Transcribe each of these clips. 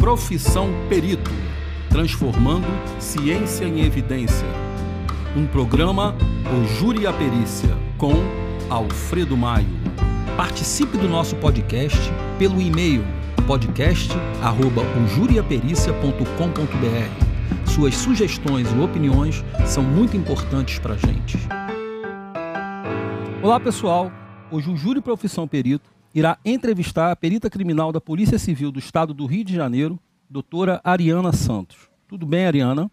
Profissão Perito Transformando Ciência em Evidência. Um programa O Júri a Perícia, com Alfredo Maio. Participe do nosso podcast pelo e-mail podcast.ojuriapericia.com.br. Suas sugestões e opiniões são muito importantes para a gente. Olá, pessoal. Hoje o Júri Profissão Perito irá entrevistar a perita criminal da Polícia Civil do Estado do Rio de Janeiro, doutora Ariana Santos. Tudo bem, Ariana?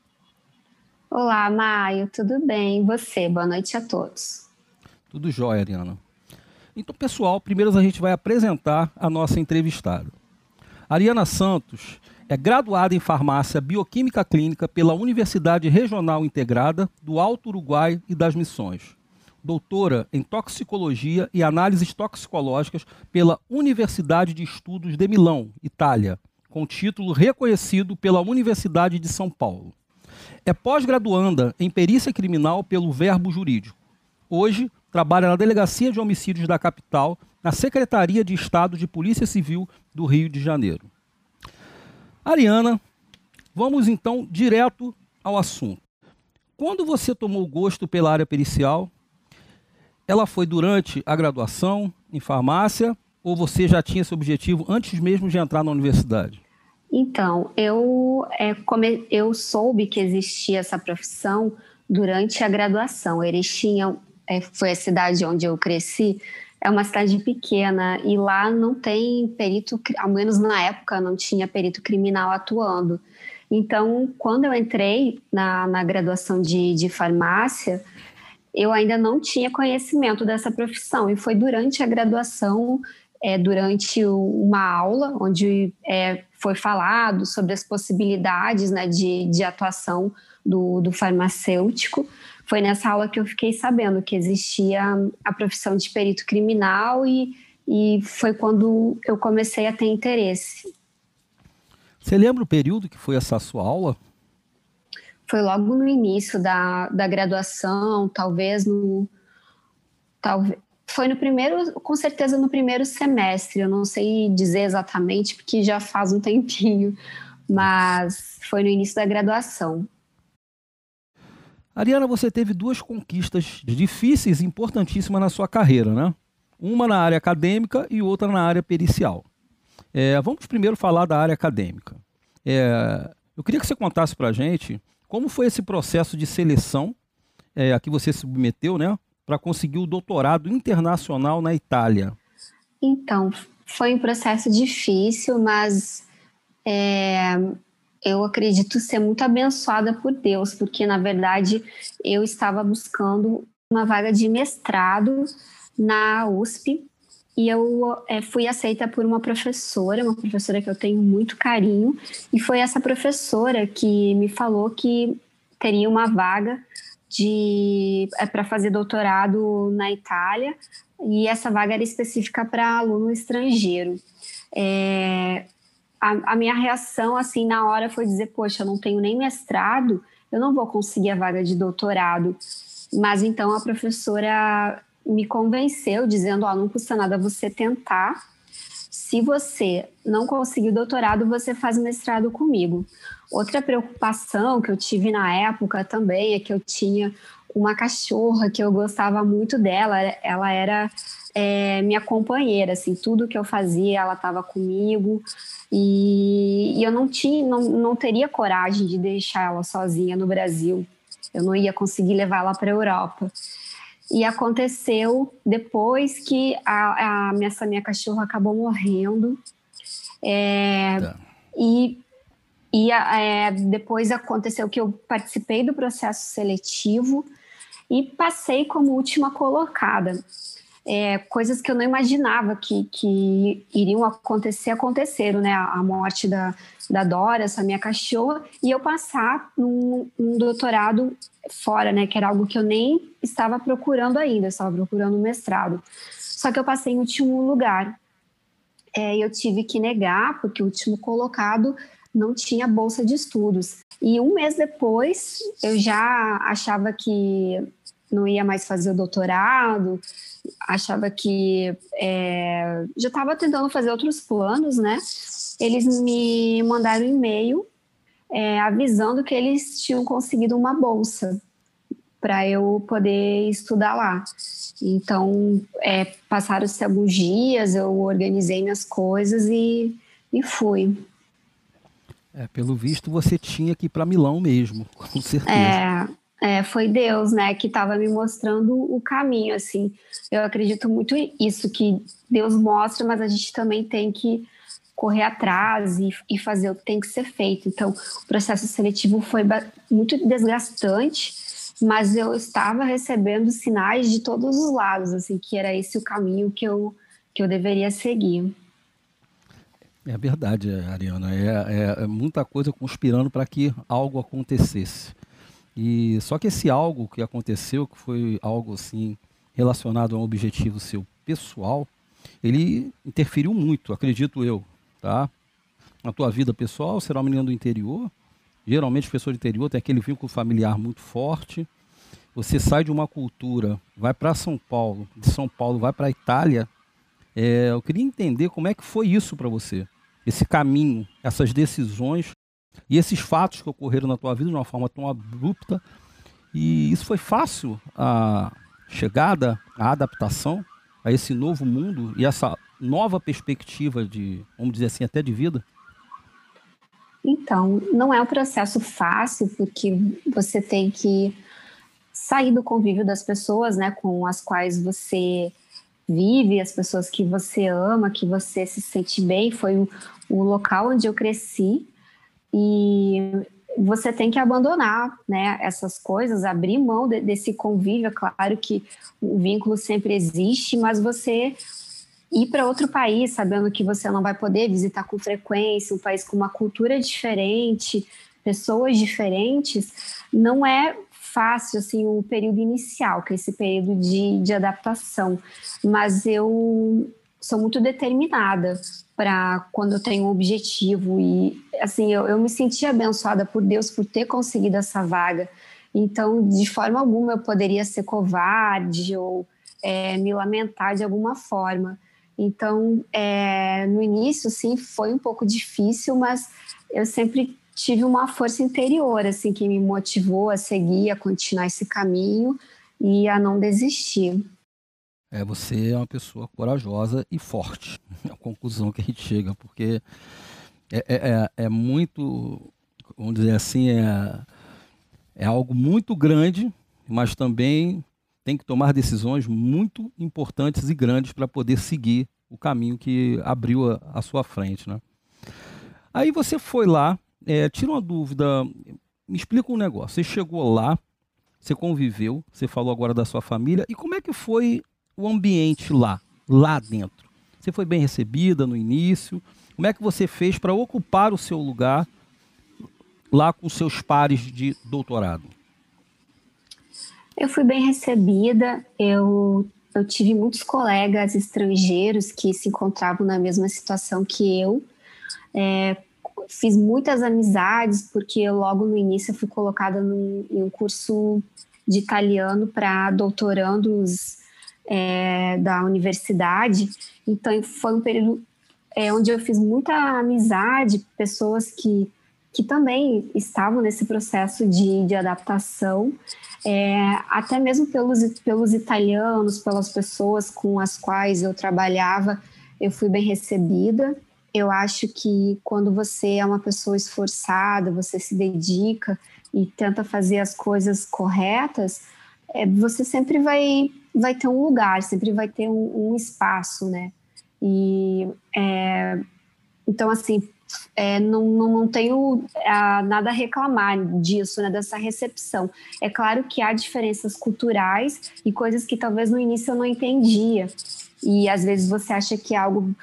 Olá, Maio, tudo bem? E você? Boa noite a todos. Tudo jóia, Ariana. Então, pessoal, primeiro a gente vai apresentar a nossa entrevistada. Ariana Santos é graduada em farmácia bioquímica clínica pela Universidade Regional Integrada do Alto Uruguai e das Missões doutora em toxicologia e análises toxicológicas pela Universidade de Estudos de Milão, Itália, com título reconhecido pela Universidade de São Paulo. É pós-graduanda em perícia criminal pelo Verbo Jurídico. Hoje, trabalha na Delegacia de Homicídios da capital, na Secretaria de Estado de Polícia Civil do Rio de Janeiro. Ariana, vamos então direto ao assunto. Quando você tomou gosto pela área pericial ela foi durante a graduação em farmácia ou você já tinha esse objetivo antes mesmo de entrar na universidade? Então, eu, é, come, eu soube que existia essa profissão durante a graduação. Erechim é, foi a cidade onde eu cresci, é uma cidade pequena e lá não tem perito, ao menos na época, não tinha perito criminal atuando. Então, quando eu entrei na, na graduação de, de farmácia, eu ainda não tinha conhecimento dessa profissão e foi durante a graduação, é, durante uma aula onde é, foi falado sobre as possibilidades né, de, de atuação do, do farmacêutico. Foi nessa aula que eu fiquei sabendo que existia a profissão de perito criminal e, e foi quando eu comecei a ter interesse. Você lembra o período que foi essa sua aula? Foi logo no início da, da graduação, talvez no. Talvez, foi no primeiro, com certeza no primeiro semestre, eu não sei dizer exatamente, porque já faz um tempinho, mas foi no início da graduação. Ariana, você teve duas conquistas difíceis e importantíssimas na sua carreira, né? Uma na área acadêmica e outra na área pericial. É, vamos primeiro falar da área acadêmica. É, eu queria que você contasse para a gente como foi esse processo de seleção é, a que você se submeteu, né, para conseguir o doutorado internacional na Itália? Então, foi um processo difícil, mas é, eu acredito ser muito abençoada por Deus, porque na verdade eu estava buscando uma vaga de mestrado na USP e eu é, fui aceita por uma professora, uma professora que eu tenho muito carinho, e foi essa professora que me falou que teria uma vaga de é, para fazer doutorado na Itália, e essa vaga era específica para aluno estrangeiro. É, a, a, minha reação assim na hora foi dizer, poxa, eu não tenho nem mestrado, eu não vou conseguir a vaga de doutorado. Mas então a professora me convenceu dizendo, ó, oh, não custa nada você tentar. Se você não conseguir o doutorado, você faz mestrado comigo. Outra preocupação que eu tive na época também é que eu tinha uma cachorra que eu gostava muito dela, ela era é, minha companheira, assim, tudo que eu fazia, ela estava comigo e, e, eu não tinha, não, não teria coragem de deixar ela sozinha no Brasil. Eu não ia conseguir levá-la para a Europa. E aconteceu depois que a, a minha, essa minha cachorra acabou morrendo. É, tá. E, e é, depois aconteceu que eu participei do processo seletivo e passei como última colocada é, coisas que eu não imaginava que, que iriam acontecer, aconteceram, né? A, morte da, da Dora, essa minha cachorra, e eu passar num, doutorado fora, né? Que era algo que eu nem estava procurando ainda, eu estava procurando um mestrado. Só que eu passei em último lugar. É, eu tive que negar, porque o último colocado não tinha bolsa de estudos. E um mês depois, eu já achava que não ia mais fazer o doutorado, achava que é, já estava tentando fazer outros planos, né? eles me mandaram um e-mail é, avisando que eles tinham conseguido uma bolsa para eu poder estudar lá. Então, é, passaram-se alguns dias, eu organizei minhas coisas e, e fui. É, pelo visto, você tinha que ir para Milão mesmo, com certeza. É, é, foi Deus, né, que estava me mostrando o caminho, assim. Eu acredito muito isso, que Deus mostra, mas a gente também tem que correr atrás e, e fazer o que tem que ser feito. Então, o processo seletivo foi muito desgastante, mas eu estava recebendo sinais de todos os lados, assim, que era esse o caminho que eu, que eu deveria seguir. É verdade, Ariana. É, é, é muita coisa conspirando para que algo acontecesse. E só que esse algo que aconteceu, que foi algo assim relacionado a um objetivo seu pessoal, ele interferiu muito, acredito eu, tá? Na tua vida pessoal, será uma menina do interior. Geralmente as pessoas do interior têm aquele vínculo familiar muito forte. Você sai de uma cultura, vai para São Paulo, de São Paulo vai para a Itália. É, eu queria entender como é que foi isso para você, esse caminho, essas decisões e esses fatos que ocorreram na tua vida de uma forma tão abrupta. E isso foi fácil a chegada, a adaptação a esse novo mundo e essa nova perspectiva de, vamos dizer assim, até de vida? Então, não é um processo fácil, porque você tem que sair do convívio das pessoas, né, com as quais você vive, as pessoas que você ama, que você se sente bem. Foi o, o local onde eu cresci e você tem que abandonar né, essas coisas, abrir mão de, desse convívio. É claro que o vínculo sempre existe, mas você ir para outro país sabendo que você não vai poder visitar com frequência, um país com uma cultura diferente, pessoas diferentes, não é fácil assim o período inicial, que é esse período de, de adaptação. Mas eu sou muito determinada para quando eu tenho um objetivo. E assim eu, eu me senti abençoada por Deus por ter conseguido essa vaga. Então de forma alguma eu poderia ser covarde ou é, me lamentar de alguma forma. Então é, no início sim foi um pouco difícil mas eu sempre tive uma força interior assim que me motivou a seguir a continuar esse caminho e a não desistir é, você é uma pessoa corajosa e forte. É a conclusão que a gente chega, porque é, é, é, é muito, vamos dizer assim, é, é algo muito grande, mas também tem que tomar decisões muito importantes e grandes para poder seguir o caminho que abriu a, a, sua frente, né? Aí você foi lá, é, tira uma dúvida, me explica um negócio. Você chegou lá, você conviveu, você falou agora da sua família, e como é que foi o ambiente lá, lá dentro? Você foi bem recebida no início? Como é que você fez para ocupar o seu lugar lá com seus pares de doutorado? Eu fui bem recebida. Eu, eu tive muitos colegas estrangeiros que se encontravam na mesma situação que eu. É, fiz muitas amizades, porque logo no início eu fui colocada num, em um curso de italiano para doutorandos é, da universidade. Então, foi um período é, onde eu fiz muita amizade, pessoas que, que também estavam nesse processo de, de adaptação, é, até mesmo pelos, pelos italianos, pelas pessoas com as quais eu trabalhava, eu fui bem recebida. Eu acho que quando você é uma pessoa esforçada, você se dedica e tenta fazer as coisas corretas, é, você sempre vai vai ter um lugar, sempre vai ter um, um espaço, né? E é, então assim é, não, não, não, tenho a, nada a reclamar disso, né, dessa recepção. É claro que há diferenças culturais e coisas que talvez no início eu não entendia. E às vezes você acha que é algo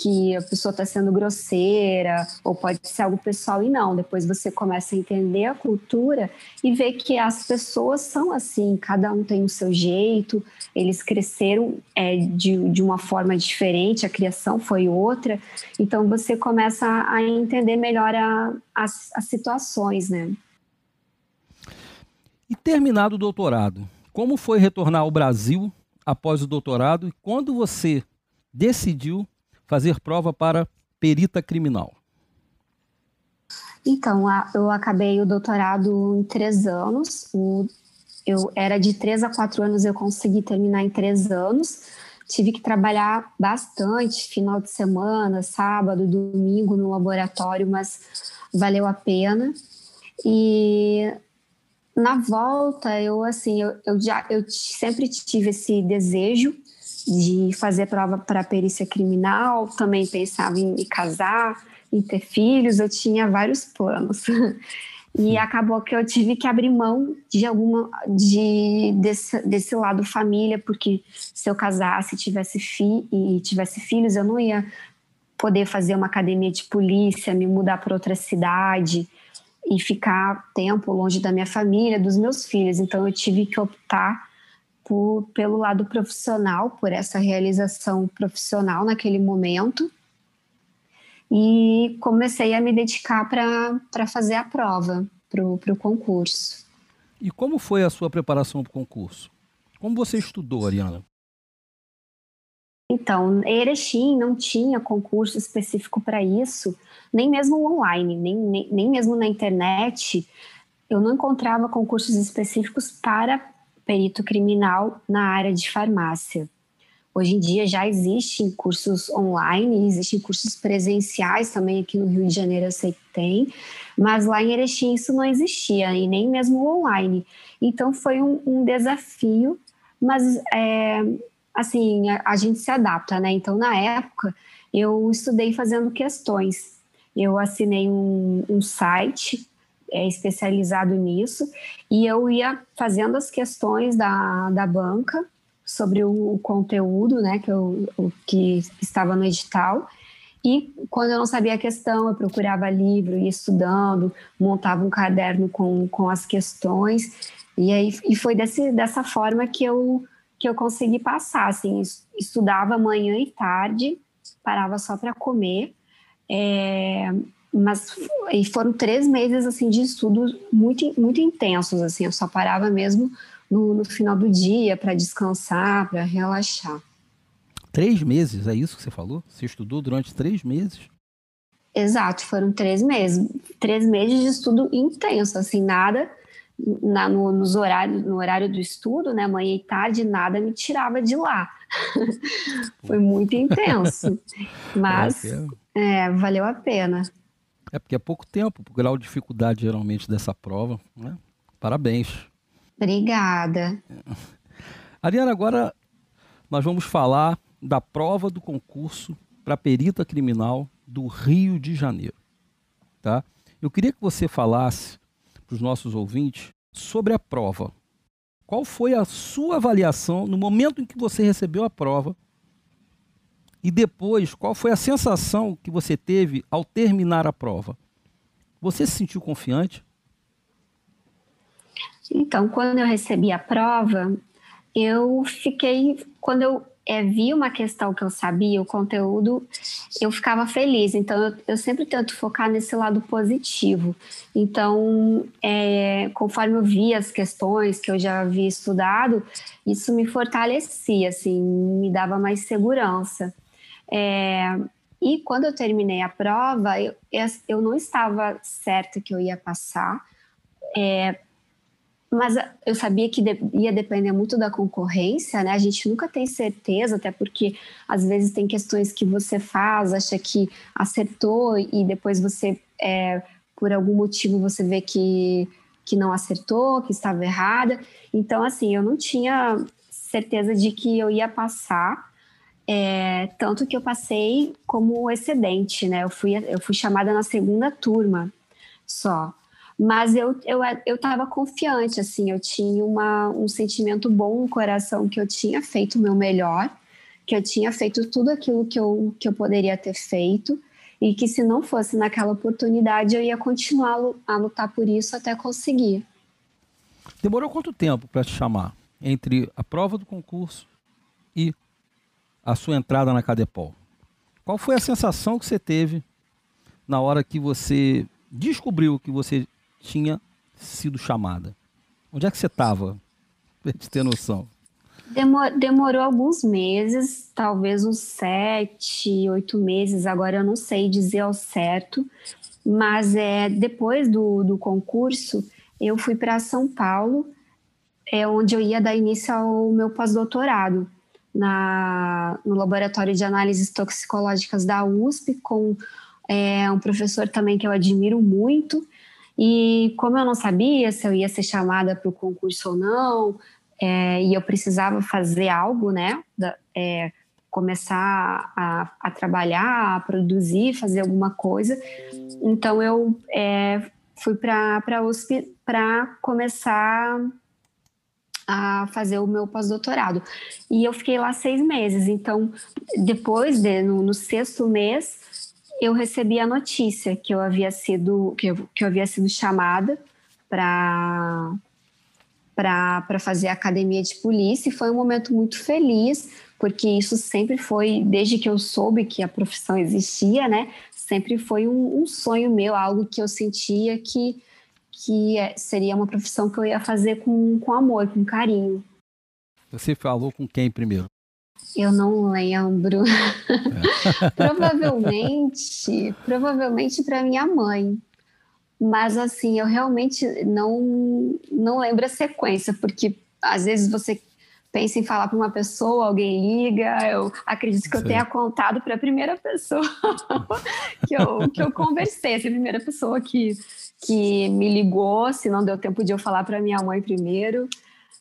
que a pessoa está sendo grosseira ou pode ser algo pessoal e não. Depois você começa a entender a cultura e ver que as pessoas são assim, cada um tem o seu jeito, eles cresceram é, de, de uma forma diferente, a criação foi outra. Então você começa a entender melhor a, as, as situações, né? E terminado o doutorado, como foi retornar ao Brasil após o doutorado e quando você decidiu fazer prova para perita criminal? Então, eu acabei o doutorado em três anos. Eu era de três a quatro anos, eu consegui terminar em três anos. Tive que trabalhar bastante, final de semana, sábado, domingo no laboratório, mas valeu a pena. E na volta, eu assim, eu, eu já eu sempre tive esse desejo de fazer prova para perícia criminal, também pensava em me casar, em ter filhos, eu tinha vários planos. E acabou que eu tive que abrir mão de alguma de desse, desse lado família, porque se eu casasse tivesse fi, e tivesse filhos, eu não ia poder fazer uma academia de polícia, me mudar para outra cidade e ficar tempo longe da minha família, dos meus filhos. Então eu tive que optar por, pelo lado profissional, por essa realização profissional naquele momento e comecei a me dedicar para fazer a prova, para o concurso. E como foi a sua preparação para o concurso? Como você estudou, Ariana? Então, Erechim não tinha concurso específico para isso, nem mesmo online, nem, nem, nem mesmo na internet. Eu não encontrava concursos específicos para perito criminal na área de farmácia. Hoje em dia já existem cursos online, existem cursos presenciais também aqui no Rio de Janeiro eu sei que tem, mas lá em Erechim isso não existia e nem mesmo online. Então foi um, um desafio, mas é, assim a, a, gente se adapta, né? Então na época eu estudei fazendo questões. Eu assinei um, um site é, especializado nisso e eu ia fazendo as questões da, da banca sobre o, o conteúdo, né, que, eu, o, que estava no edital. E quando eu não sabia a questão, eu procurava livro, ia estudando, montava um caderno com, com as questões. E aí e foi desse, dessa forma que eu, que eu consegui passar. Assim, estudava manhã e tarde, parava só para comer. É, mas e foram três meses assim de estudos muito muito intensos assim eu só parava mesmo no, no final do dia para descansar, para relaxar. Três meses, é isso que você falou? Você estudou durante três meses? Exato, foram três meses. Três meses de estudo intenso, assim, nada na, no, nos horários, no horário do estudo, né, manhã e tarde, nada me tirava de lá. Foi muito intenso, mas é, valeu a pena. É porque é pouco tempo, o grau de dificuldade geralmente dessa prova, né? Parabéns. Obrigada. Ariana, agora nós vamos falar da prova do concurso para perita criminal do Rio de Janeiro. Tá? Eu queria que você falasse para os nossos ouvintes sobre a prova. Qual foi a sua avaliação no momento em que você recebeu a prova? E depois, qual foi a sensação que você teve ao terminar a prova? Você se sentiu confiante? Então, quando eu recebi a prova, eu fiquei. Quando eu é, vi uma questão que eu sabia, o conteúdo, eu ficava feliz. Então, eu, eu sempre tento focar nesse lado positivo. Então, é, conforme eu via as questões que eu já havia estudado, isso me fortalecia, assim, me dava mais segurança. É, e quando eu terminei a prova, eu, eu não estava certa que eu ia passar. É, mas eu sabia que ia depender muito da concorrência, né? A gente nunca tem certeza, até porque às vezes tem questões que você faz, acha que acertou e depois você, é, por algum motivo, você vê que, que não acertou, que estava errada. Então, assim, eu não tinha certeza de que eu ia passar, é, tanto que eu passei como excedente, né? Eu fui, eu fui chamada na segunda turma só. Mas eu eu eu estava confiante, assim, eu tinha uma, um sentimento bom no coração que eu tinha feito o meu melhor, que eu tinha feito tudo aquilo que eu, que eu poderia ter feito e que se não fosse naquela oportunidade eu ia continuar a lutar por isso até conseguir. Demorou quanto tempo para te chamar entre a prova do concurso e a sua entrada na Cadepol? Qual foi a sensação que você teve na hora que você descobriu que você tinha sido chamada? Onde é que você estava? Para gente ter noção. demorou alguns meses, talvez uns sete, oito meses, agora eu não sei dizer ao certo, Mas é, depois do, do concurso, eu fui para São Paulo, é onde eu ia dar início ao meu pós-doutorado na, no Laboratório de Análises Toxicológicas da USP, com é, um professor também que eu admiro muito. E como eu não sabia se eu ia ser chamada para o concurso ou não, é, e eu precisava fazer algo, né? Da, é, começar a, a, trabalhar, a produzir, fazer alguma coisa. Então eu é, fui para a USP para começar a fazer o meu pós-doutorado. E eu fiquei lá seis meses. Então, depois, de, no, no, sexto mês, eu recebi a notícia que eu havia sido, que eu, que eu havia sido chamada para para fazer a academia de polícia e foi um momento muito feliz, porque isso sempre foi, desde que eu soube que a profissão existia, né? Sempre foi um, um sonho meu, algo que eu sentia que que é, seria uma profissão que eu ia fazer com, com amor, com carinho. Você falou com quem primeiro? Eu não lembro. É. provavelmente, provavelmente para minha mãe. Mas assim, eu realmente não não lembro a sequência, porque às vezes você pensa em falar para uma pessoa, alguém liga, eu acredito que eu tenha contado para a primeira pessoa que, eu, que eu conversei, essa primeira pessoa que, que me ligou, se não deu tempo de eu falar para minha mãe primeiro,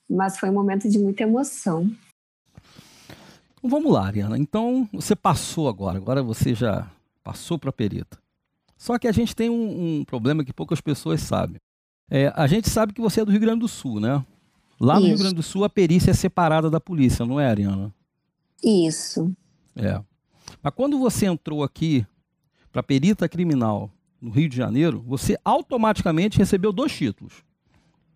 mas foi um momento de muita emoção. Vamos lá, Ariana. Então, você passou agora, agora você já passou para a perita. Só que a gente tem um, um problema que poucas pessoas sabem. É, a gente sabe que você é do Rio Grande do Sul, né? Lá Isso. no Rio Grande do Sul, a perícia é separada da polícia, não é, Ariana? Isso. É. Mas quando você entrou aqui para perita criminal no Rio de Janeiro, você automaticamente recebeu dois títulos: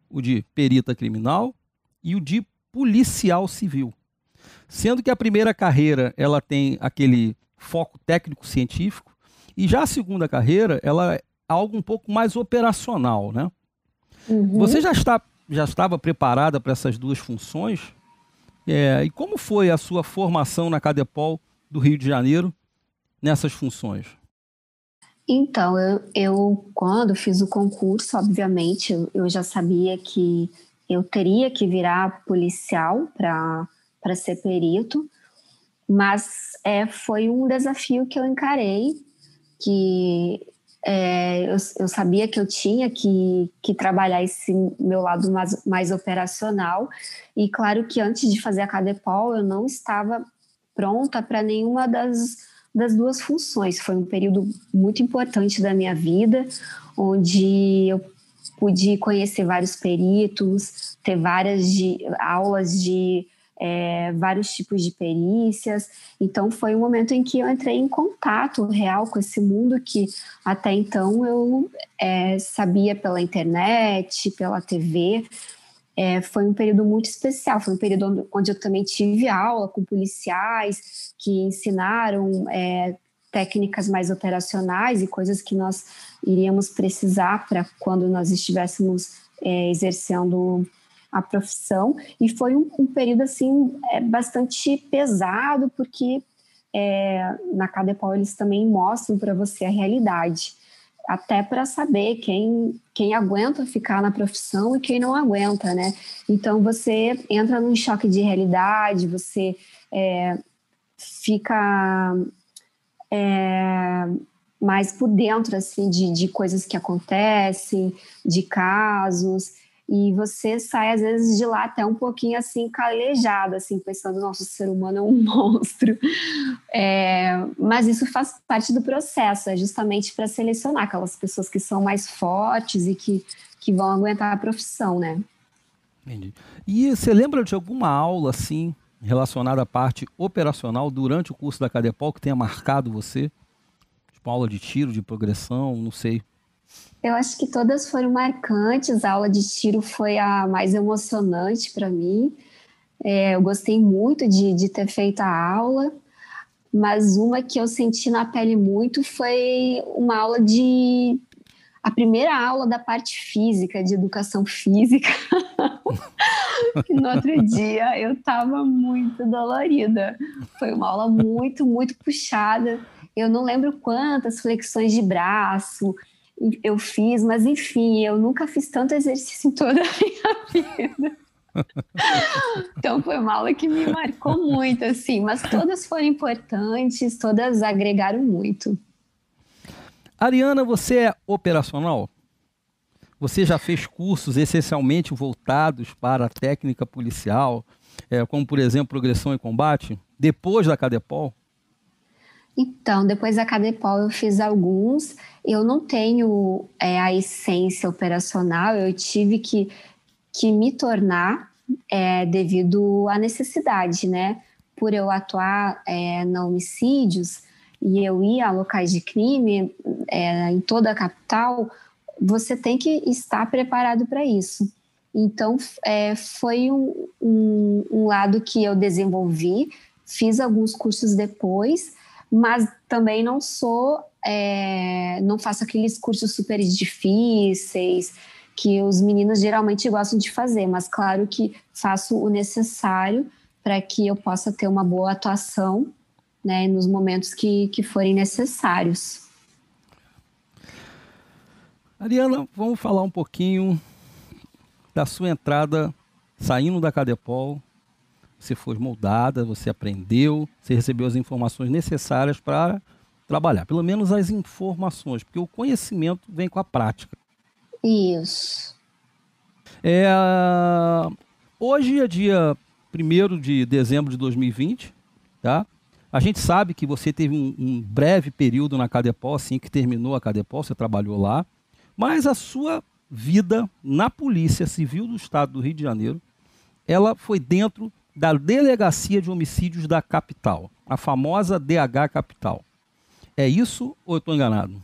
o de perita criminal e o de policial civil. Sendo que a primeira carreira ela tem aquele foco técnico científico e já a segunda carreira ela é algo um pouco mais operacional, né? Uhum. Você já está já estava preparada para essas duas funções? É, e como foi a sua formação na Cadepol do Rio de Janeiro nessas funções? Então, eu, eu, quando fiz o concurso, obviamente, eu, eu já sabia que eu teria que virar policial para ser perito, mas é, foi um desafio que eu encarei, que é, eu, eu, sabia que eu tinha que, que trabalhar esse meu lado mais, mais operacional, e claro que antes de fazer a Cadepol, eu não estava pronta para nenhuma das das duas funções. Foi um período muito importante da minha vida, onde eu pude conhecer vários peritos, ter várias de, aulas de é, vários tipos de perícias. Então, foi um momento em que eu entrei em contato real com esse mundo que até então eu é, sabia pela internet, pela TV, é, foi um período muito especial, foi um período onde eu também tive aula com policiais que ensinaram é, técnicas mais operacionais e coisas que nós iríamos precisar para quando nós estivéssemos é, exercendo a profissão. E foi um, um período assim é, bastante pesado, porque é, na Cadepol eles também mostram para você a realidade até para saber quem, quem aguenta ficar na profissão e quem não aguenta, né? Então você entra num choque de realidade, você é, fica é, mais por dentro assim de, de coisas que acontecem, de casos e você sai às vezes de lá até um pouquinho assim calejado, assim pensando nosso ser humano é um monstro, é, mas isso faz parte do processo, é justamente para selecionar aquelas pessoas que são mais fortes e que, que vão aguentar a profissão, né? Entendi. E você lembra de alguma aula assim relacionada à parte operacional durante o curso da Cadepol que tenha marcado você? Tipo aula de tiro, de progressão, não sei. Eu acho que todas foram marcantes. A aula de tiro foi a mais emocionante para mim. É, eu gostei muito de, de ter feito a aula, mas uma que eu senti na pele muito foi uma aula de a primeira aula da parte física, de educação física. no outro dia eu estava muito dolorida. Foi uma aula muito, muito puxada. Eu não lembro quantas flexões de braço eu fiz, mas enfim, eu nunca fiz tanto exercício em toda a minha vida. então foi uma aula que me marcou muito, assim, mas todas foram importantes, todas agregaram muito. Ariana, você é operacional? Você já fez cursos essencialmente voltados para a técnica policial, é, como por exemplo progressão e combate, depois da Cadepol? Então, depois da Cadepol eu fiz alguns. Eu não tenho é, a essência operacional, eu tive que, que me tornar é, devido à necessidade, né? Por eu atuar é, na homicídios, e eu ir a locais de crime é, em toda a capital, você tem que estar preparado para isso. Então, é, foi um, um, um, lado que eu desenvolvi, fiz alguns cursos depois, mas também não sou, é, não faço aqueles cursos super difíceis que os meninos geralmente gostam de fazer, mas claro que faço o necessário para que eu possa ter uma boa atuação né, nos momentos que, que forem necessários. Ariana, vamos falar um pouquinho da sua entrada saindo da Cadepol. Você foi moldada, você aprendeu, você recebeu as informações necessárias para trabalhar, pelo menos as informações, porque o conhecimento vem com a prática. Isso. É, hoje é dia 1 de dezembro de 2020, tá? A gente sabe que você teve um, um, breve período na Cadepol, assim que terminou a Cadepol, você trabalhou lá, mas a sua vida na Polícia Civil do Estado do Rio de Janeiro, ela foi dentro da Delegacia de Homicídios da Capital, a famosa DH Capital. É isso ou eu estou enganado?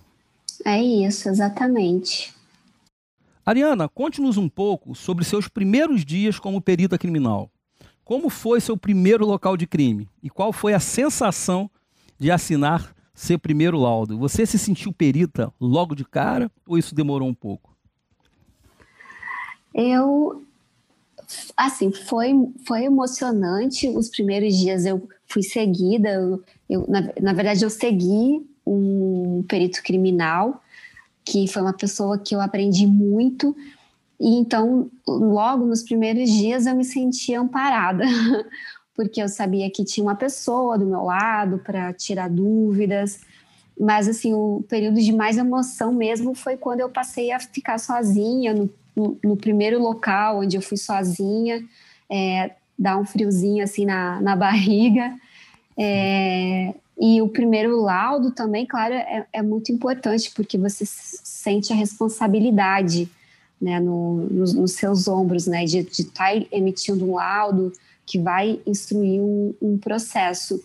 É isso, exatamente. Ariana, conte-nos um pouco sobre seus primeiros dias como perita criminal. Como foi seu primeiro local de crime? E qual foi a sensação de assinar seu primeiro laudo? Você se sentiu perita logo de cara ou isso demorou um pouco? Eu, assim, foi, foi emocionante. Os primeiros dias eu fui seguida, eu, eu na, na verdade, eu segui um perito criminal, que foi uma pessoa que eu aprendi muito e então, logo nos primeiros dias, eu me sentia amparada, porque eu sabia que tinha uma pessoa do meu lado para tirar dúvidas. Mas, assim, o período de mais emoção mesmo foi quando eu passei a ficar sozinha, no, no, primeiro local onde eu fui sozinha, é, dar um friozinho assim na, na barriga. É, e o primeiro laudo também, claro, é, é muito importante, porque você sente a responsabilidade né, no, nos, nos, seus ombros, né, de estar tá emitindo um laudo que vai instruir um, um, processo.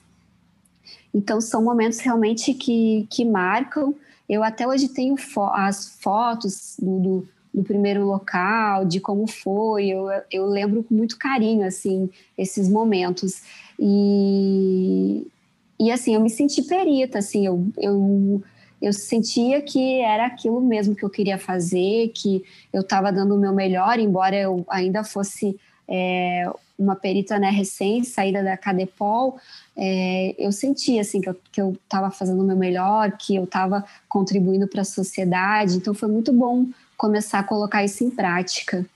Então, são momentos realmente que, que marcam. Eu até hoje tenho fo as fotos do, do, do, primeiro local, de como foi. Eu, eu lembro com muito carinho, assim, esses momentos. E, e assim, eu me senti perita, assim, eu, eu eu sentia que era aquilo mesmo que eu queria fazer, que eu estava dando o meu melhor, embora eu ainda fosse é, uma perita né, recém saída da Cadepol, é, eu sentia assim que eu estava fazendo o meu melhor, que eu estava contribuindo para a sociedade. Então foi muito bom começar a colocar isso em prática.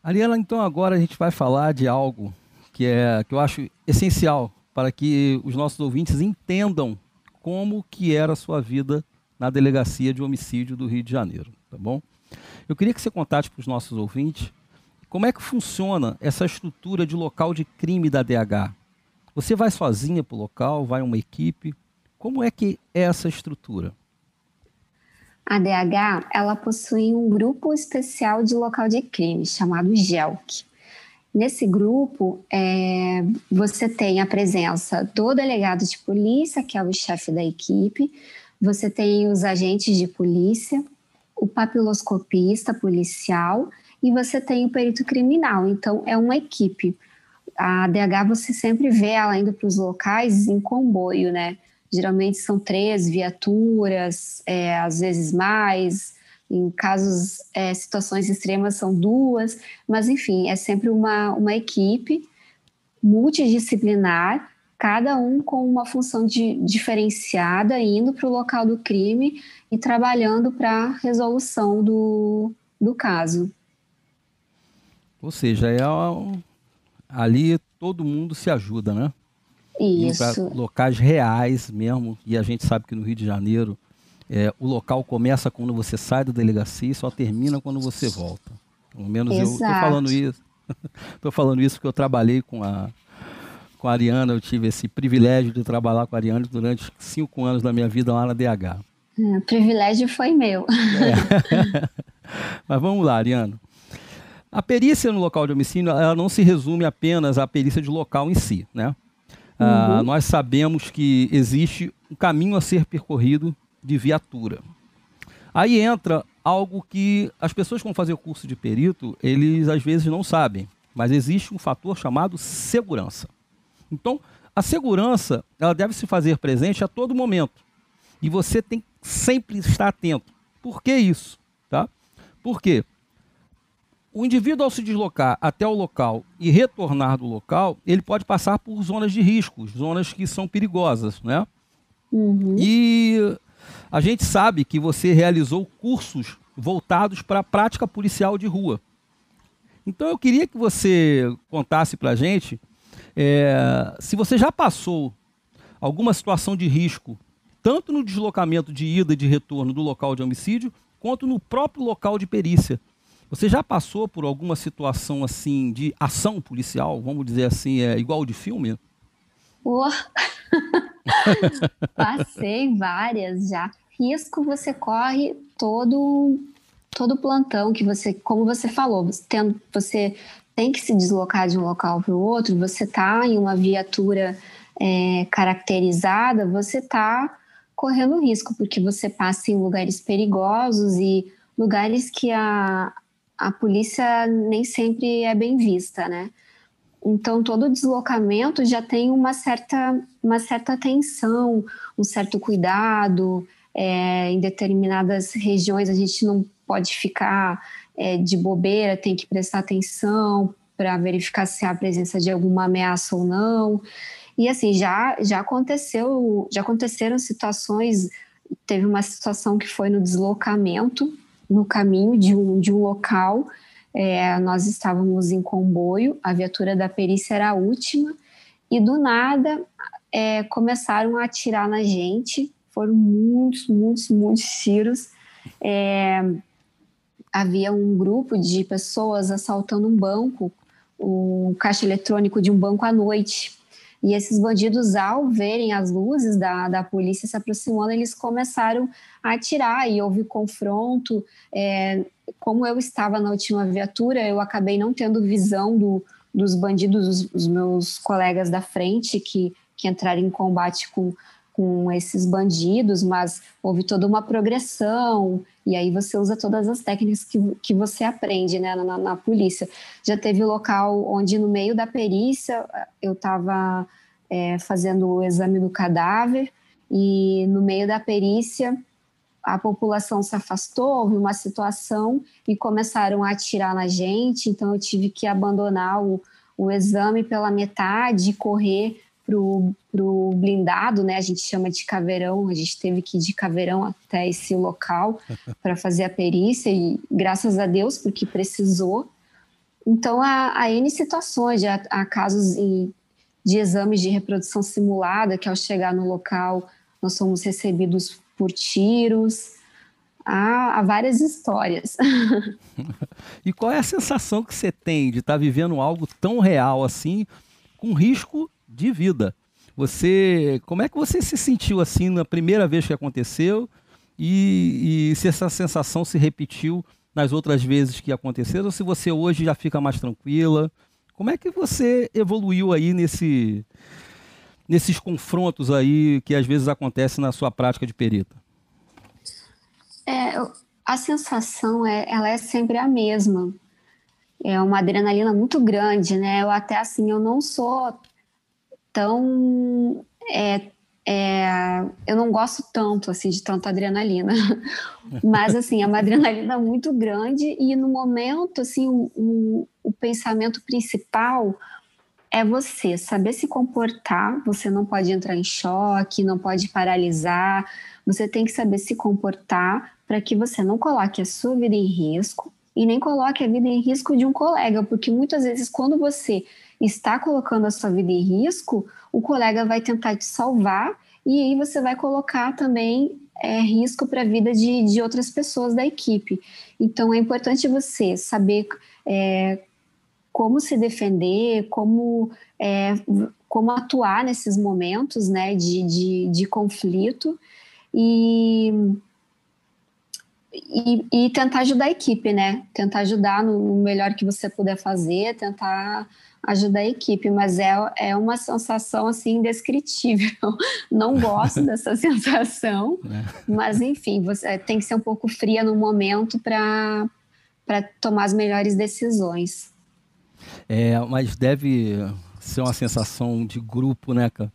Ariela, então agora a gente vai falar de algo que é que eu acho essencial para que os nossos ouvintes entendam como que era a sua vida na Delegacia de Homicídio do Rio de Janeiro, tá bom? Eu queria que você contasse para os nossos ouvintes como é que funciona essa estrutura de local de crime da DH. Você vai sozinha para o local, vai uma equipe? Como é que é essa estrutura? A DH ela possui um grupo especial de local de crime chamado GELC. Nesse grupo, é, você tem a presença do delegado de polícia, que é o chefe da equipe, você tem os agentes de polícia, o papiloscopista policial e você tem o perito criminal. Então, é uma equipe. A DH você sempre vê ela indo para os locais em comboio, né? Geralmente são três viaturas, é, às vezes mais, em casos, é, situações extremas são duas, mas enfim, é sempre uma, uma equipe multidisciplinar, cada um com uma função de, diferenciada, indo para o local do crime e trabalhando para a resolução do, do caso. Ou seja, é ali todo mundo se ajuda, né? Isso. locais reais mesmo, e a gente sabe que no Rio de Janeiro é, o local começa quando você sai da delegacia e só termina quando você volta. Pelo menos Exato. eu estou falando isso. Estou falando isso porque eu trabalhei com a, com a Ariana, eu tive esse privilégio de trabalhar com a Ariana durante cinco anos da minha vida lá na DH. É, o privilégio foi meu. É. Mas vamos lá, Ariana. A perícia no local de homicídio ela não se resume apenas à perícia de local em si, né? Ah, uhum. nós sabemos que existe um caminho a ser percorrido de viatura. Aí entra algo que as pessoas que vão fazer o curso de perito, eles às vezes não sabem, mas existe um fator chamado segurança. Então, a segurança, ela deve se fazer presente a todo momento. E você tem que sempre estar atento. Por que isso? Tá? Por quê? O indivíduo, ao se deslocar até o local e retornar do local, ele pode passar por zonas de riscos, zonas que são perigosas, né? Uhum. E a gente sabe que você realizou cursos voltados para a prática policial de rua. Então eu queria que você contasse para a gente é, se você já passou alguma situação de risco, tanto no deslocamento de ida e de retorno do local de homicídio, quanto no próprio local de perícia. Você já passou por alguma situação assim de ação policial, vamos dizer assim, é igual de filme? Oh. Passei várias já. Risco você corre todo todo plantão que você, como você falou, você tem, você tem que se deslocar de um local para o outro, você está em uma viatura é, caracterizada, você está correndo risco, porque você passa em lugares perigosos e lugares que a, a polícia nem sempre é bem vista, né? Então, todo deslocamento já tem uma certa, uma certa atenção, um certo cuidado. É, em determinadas regiões, a gente não pode ficar é, de bobeira, tem que prestar atenção para verificar se há presença de alguma ameaça ou não. E assim, já, já aconteceu, já aconteceram situações, teve uma situação que foi no deslocamento, no caminho de um, de um local, é, nós estávamos em comboio, a viatura da perícia era a última, e do nada é, começaram a atirar na gente. Foram muitos, muitos, muitos tiros. É, havia um grupo de pessoas assaltando um banco, o um caixa eletrônico de um banco à noite. E esses bandidos, ao verem as luzes da, da polícia se aproximando, eles começaram a atirar e houve confronto. É, como eu estava na última viatura, eu acabei não tendo visão do, dos bandidos, os, os, meus colegas da frente que, que entraram em combate com, com esses bandidos, mas houve toda uma progressão, e aí você usa todas as técnicas que, que você aprende né, na, na polícia. Já teve local onde, no meio da perícia, eu estava é, fazendo o exame do cadáver, e no meio da perícia a população se afastou, houve uma situação e começaram a atirar na gente, então eu tive que abandonar o, o exame pela metade e correr para o blindado, né? A gente chama de caveirão, a gente teve que ir de caveirão até esse local para fazer a perícia e graças a Deus, porque precisou. Então, há, há N situações, há, há casos em, de exames de reprodução simulada, que ao chegar no local nós somos recebidos por tiros. Há, há várias histórias. e qual é a sensação que você tem de estar tá vivendo algo tão real assim, com risco de vida? Você, como é que você se sentiu assim na primeira vez que aconteceu e, e se essa sensação se repetiu nas outras vezes que aconteceram ou se você hoje já fica mais tranquila? Como é que você evoluiu aí nesse nesses confrontos aí que às vezes acontecem na sua prática de perita? É, a sensação é, ela é sempre a mesma. É uma adrenalina muito grande, né? Eu até assim, eu não sou tão é, é, eu não gosto tanto assim de tanta adrenalina, mas assim é uma adrenalina muito grande e no momento assim o, o, o pensamento principal é você saber se comportar. Você não pode entrar em choque, não pode paralisar. Você tem que saber se comportar para que você não coloque a sua vida em risco e nem coloque a vida em risco de um colega, porque muitas vezes quando você está colocando a sua vida em risco, o colega vai tentar te salvar e aí você vai colocar também é, risco para a vida de, de outras pessoas da equipe. Então é importante você saber é, como se defender, como, é, como atuar nesses momentos né, de, de, de conflito e, e, e, tentar ajudar a equipe, né? Tentar ajudar no, melhor que você puder fazer, tentar ajudar a equipe, mas é, é uma sensação assim indescritível. Não gosto dessa sensação, é. mas enfim, você tem que ser um pouco fria no momento para tomar as melhores decisões. É, mas deve ser uma sensação de grupo, né, cara?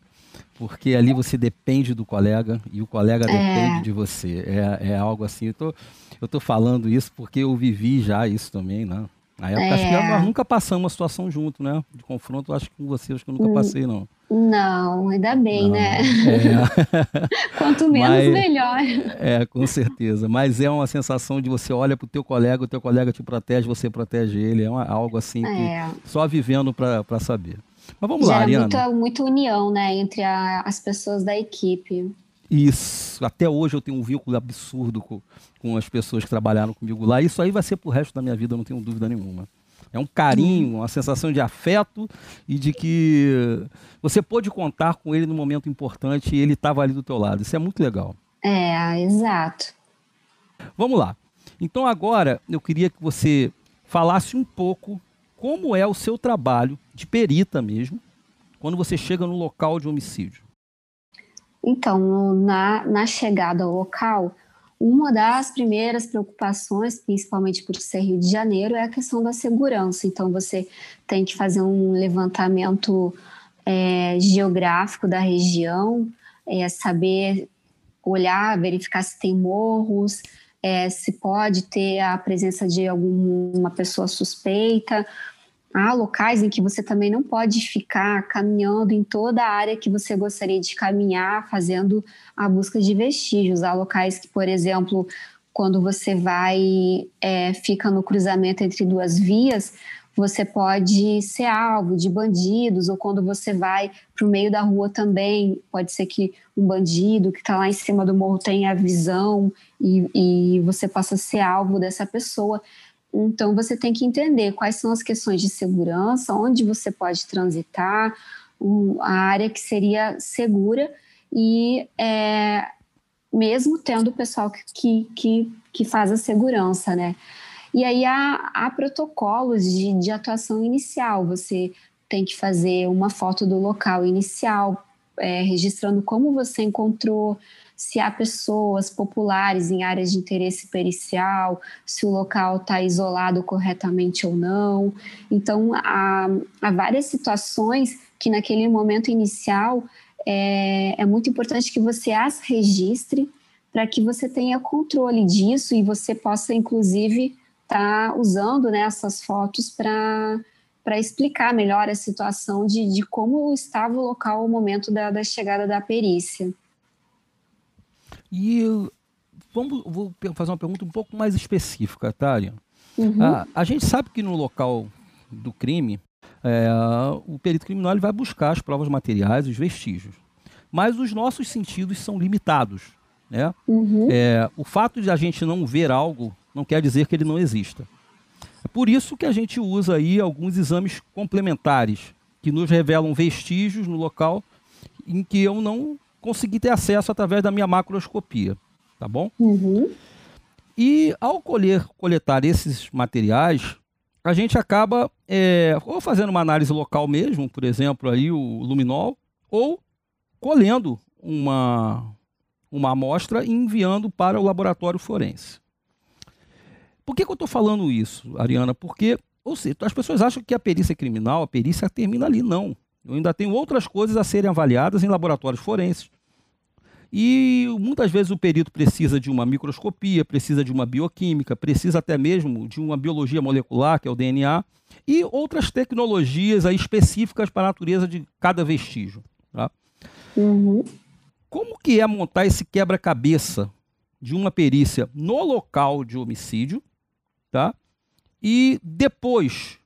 Porque ali você depende do colega e o colega é. depende de você. É, é algo assim. Eu tô, eu tô falando isso porque eu vivi já isso também, né? Na época, é. acho que nós nunca passamos uma situação junto, né? De confronto, acho que com você, acho que eu nunca hum, passei, não. Não, ainda bem, não, né? É. Quanto menos, Mas, melhor. É, com certeza. Mas é uma sensação de você olha para o teu colega, o teu colega te protege, você protege ele. É uma, algo assim é. que só vivendo para saber. Mas vamos Gera lá, Ariana. Muita, muita união, né, entre a, as pessoas da equipe. Isso. Até hoje eu tenho um vínculo absurdo com, com as pessoas que trabalharam comigo lá. Isso aí vai ser pro resto da minha vida, não tenho dúvida nenhuma. É um carinho, uma sensação de afeto e de que você pôde contar com ele no momento importante e ele estava ali do teu lado. Isso é muito legal. É, exato. Vamos lá. Então agora eu queria que você falasse um pouco como é o seu trabalho de perita mesmo, quando você chega no local de homicídio. Então, na, na chegada ao local, uma das primeiras preocupações, principalmente por ser Rio de Janeiro, é a questão da segurança. Então, você tem que fazer um levantamento é, geográfico da região, é, saber olhar, verificar se tem morros, é, se pode ter a presença de alguma pessoa suspeita, Há locais em que você também não pode ficar caminhando em toda a área que você gostaria de caminhar, fazendo a busca de vestígios. Há locais que, por exemplo, quando você vai, é, fica no cruzamento entre duas vias, você pode ser alvo de bandidos, ou quando você vai para o meio da rua também, pode ser que um bandido que está lá em cima do morro tenha a visão e, e você possa ser alvo dessa pessoa. Então, você tem que entender quais são as questões de segurança, onde você pode transitar, a área que seria segura e é, mesmo tendo o pessoal que, que, que faz a segurança, né? E aí há, há protocolos de, de atuação inicial, você tem que fazer uma foto do local inicial, é, registrando como você encontrou, se há pessoas populares em áreas de interesse pericial, se o local está isolado corretamente ou não. Então, há, há, várias situações que, naquele momento inicial, é, é muito importante que você as registre para que você tenha controle disso e você possa, inclusive, estar tá usando né, essas fotos para para explicar melhor a situação de, de como estava o local ao momento da, da chegada da perícia. E vamos, vou fazer uma pergunta um pouco mais específica, tá? Uhum. A, a, gente sabe que no local do crime, é, o perito criminal vai buscar as provas materiais, os vestígios. Mas os nossos sentidos são limitados. Né? Uhum. É, o fato de a gente não ver algo não quer dizer que ele não exista. É por isso que a gente usa aí alguns exames complementares que nos revelam vestígios no local em que eu não consegui ter acesso através da minha macroscopia, tá bom? Uhum. E ao colher, coletar esses materiais, a gente acaba é, ou fazendo uma análise local mesmo, por exemplo, aí o luminol, ou colhendo uma, uma amostra e enviando para o laboratório forense. Por que, que eu estou falando isso, Ariana? Porque ou seja, as pessoas acham que a perícia criminal, a perícia termina ali. Não. Eu ainda tenho outras coisas a serem avaliadas em laboratórios forenses, E muitas vezes o perito precisa de uma microscopia, precisa de uma bioquímica, precisa até mesmo de uma biologia molecular, que é o DNA, e outras tecnologias específicas para a natureza de cada vestígio. Tá? Uhum. Como que é montar esse quebra-cabeça de uma perícia no local de homicídio, tá? E depois,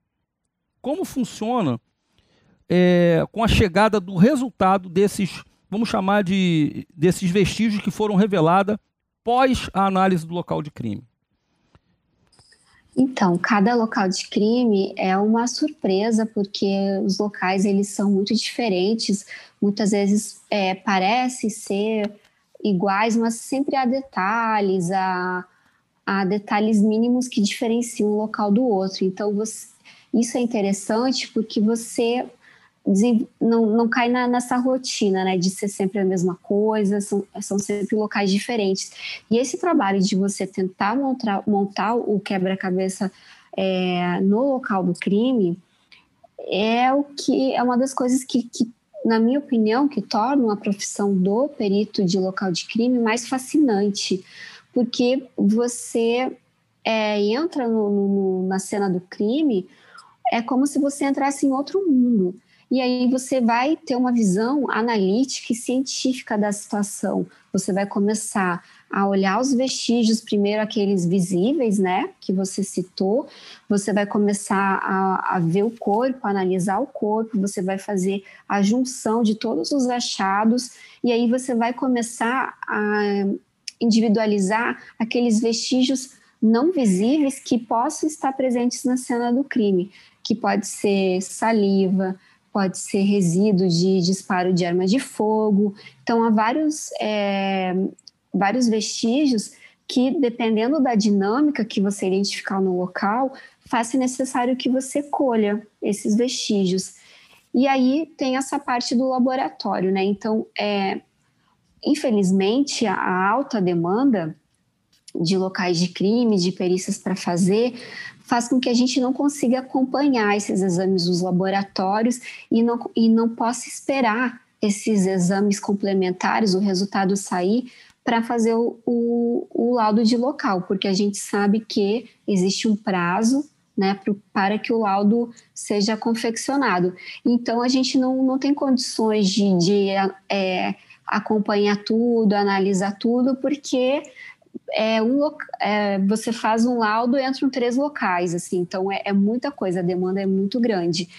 como funciona é, com a chegada do resultado desses, vamos chamar de desses vestígios que foram revelados pós a análise do local de crime? Então, cada local de crime é uma surpresa, porque os locais eles são muito diferentes. Muitas vezes é, parece ser iguais, mas sempre há detalhes, há, há detalhes mínimos que diferenciam um local do outro. Então, você, isso é interessante porque você não, não cai na, nessa rotina, né, de ser sempre a mesma coisa, são, são sempre locais diferentes. E esse trabalho de você tentar montar, montar o quebra-cabeça é, no local do crime é o que é uma das coisas que, que, na minha opinião, que torna a profissão do perito de local de crime mais fascinante, porque você é, entra no, no, na cena do crime é como se você entrasse em outro mundo e aí você vai ter uma visão analítica e científica da situação. Você vai começar a olhar os vestígios, primeiro aqueles visíveis, né, que você citou. Você vai começar a, a ver o corpo, analisar o corpo. Você vai fazer a junção de todos os achados e aí você vai começar a individualizar aqueles vestígios não visíveis que possam estar presentes na cena do crime, que pode ser saliva, pode ser resíduo de disparo de arma de fogo. Então, há vários, é, vários vestígios que, dependendo da dinâmica que você identificar no local, faça necessário que você colha esses vestígios. E aí tem essa parte do laboratório, né? Então, é, infelizmente, a alta demanda de locais de crime, de perícias para fazer, faz com que a gente não consiga acompanhar esses exames dos laboratórios e não, e não possa esperar esses exames complementares, o resultado sair, para fazer o, o, o, laudo de local, porque a gente sabe que existe um prazo né, pro, para que o laudo seja confeccionado. Então, a gente não, não tem condições de, de é, acompanhar tudo, analisar tudo, porque é um, é, você faz um laudo entram três locais, assim, então é, é, muita coisa, a demanda é muito grande.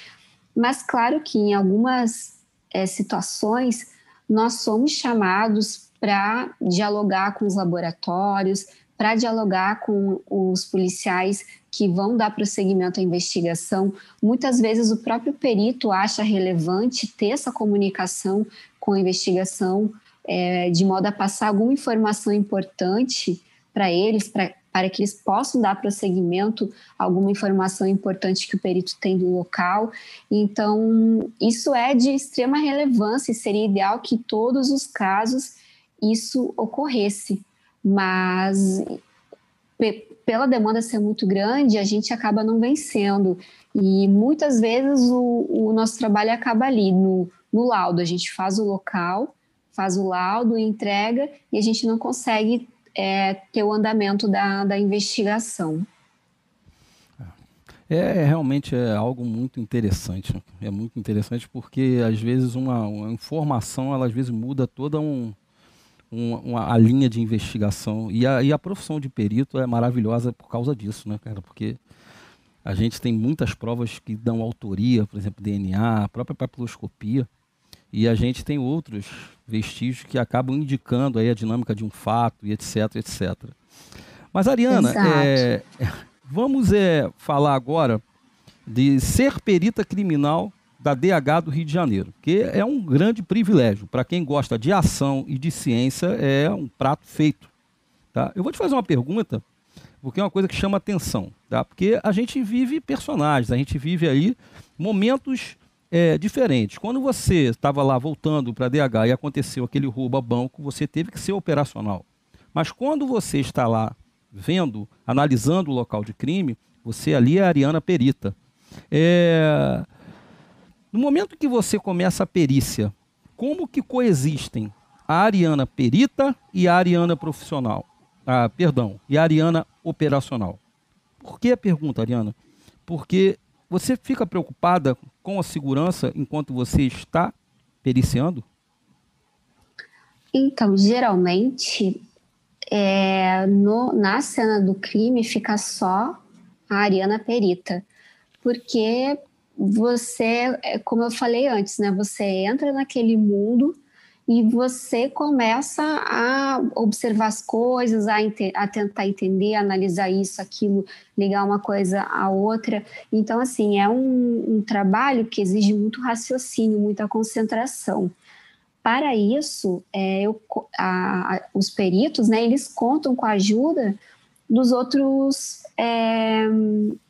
Mas claro que em algumas é, situações nós somos chamados para dialogar com os laboratórios, para dialogar com os policiais que vão dar prosseguimento à investigação. Muitas vezes o próprio perito acha relevante ter essa comunicação com a investigação, é, de modo a passar alguma informação importante para eles, pra, para que eles possam dar prosseguimento a alguma informação importante que o perito tem do local. Então, isso é de extrema relevância e seria ideal que todos os casos isso ocorresse, mas pela demanda ser muito grande, a gente acaba não vencendo. E muitas vezes o, o nosso trabalho acaba ali, no, no laudo. A gente faz o local, faz o laudo, entrega e a gente não consegue é, ter o andamento da, da investigação. É, é, realmente é algo muito interessante. É muito interessante porque às vezes uma, uma informação ela às vezes muda toda um, um, uma, a linha de investigação e a, e a profissão de perito é maravilhosa por causa disso, né, cara? Porque a gente tem muitas provas que dão autoria, por exemplo, DNA, a própria papiloscopia. E a gente tem outros vestígios que acabam indicando aí a dinâmica de um fato e etc, etc. Mas, Ariana, é, vamos é, falar agora de ser perita criminal da DH do Rio de Janeiro, que é um grande privilégio. Para quem gosta de ação e de ciência, é um prato feito. Tá? Eu vou te fazer uma pergunta, porque é uma coisa que chama atenção. Tá? Porque a gente vive personagens, a gente vive aí momentos é, diferentes. Quando você estava lá voltando para DH e aconteceu aquele roubo a banco, você teve que ser operacional. Mas quando você está lá vendo, analisando o local de crime, você ali é a Ariana Perita. É... No momento que você começa a perícia, como que coexistem a Ariana perita e a Ariana profissional. Ah, perdão, e a Ariana operacional. Por que a pergunta, Ariana? Porque você fica preocupada com a segurança enquanto você está periciando? Então, geralmente, é, no, na cena do crime fica só a Ariana perita, porque você, é, como eu falei antes, né, você entra naquele mundo e você começa a observar as coisas, a, a, tentar entender, analisar isso, aquilo, ligar uma coisa à outra. Então, assim, é um, um trabalho que exige muito raciocínio, muita concentração. Para isso, é, eu, a, os peritos, né, eles contam com a ajuda dos outros é,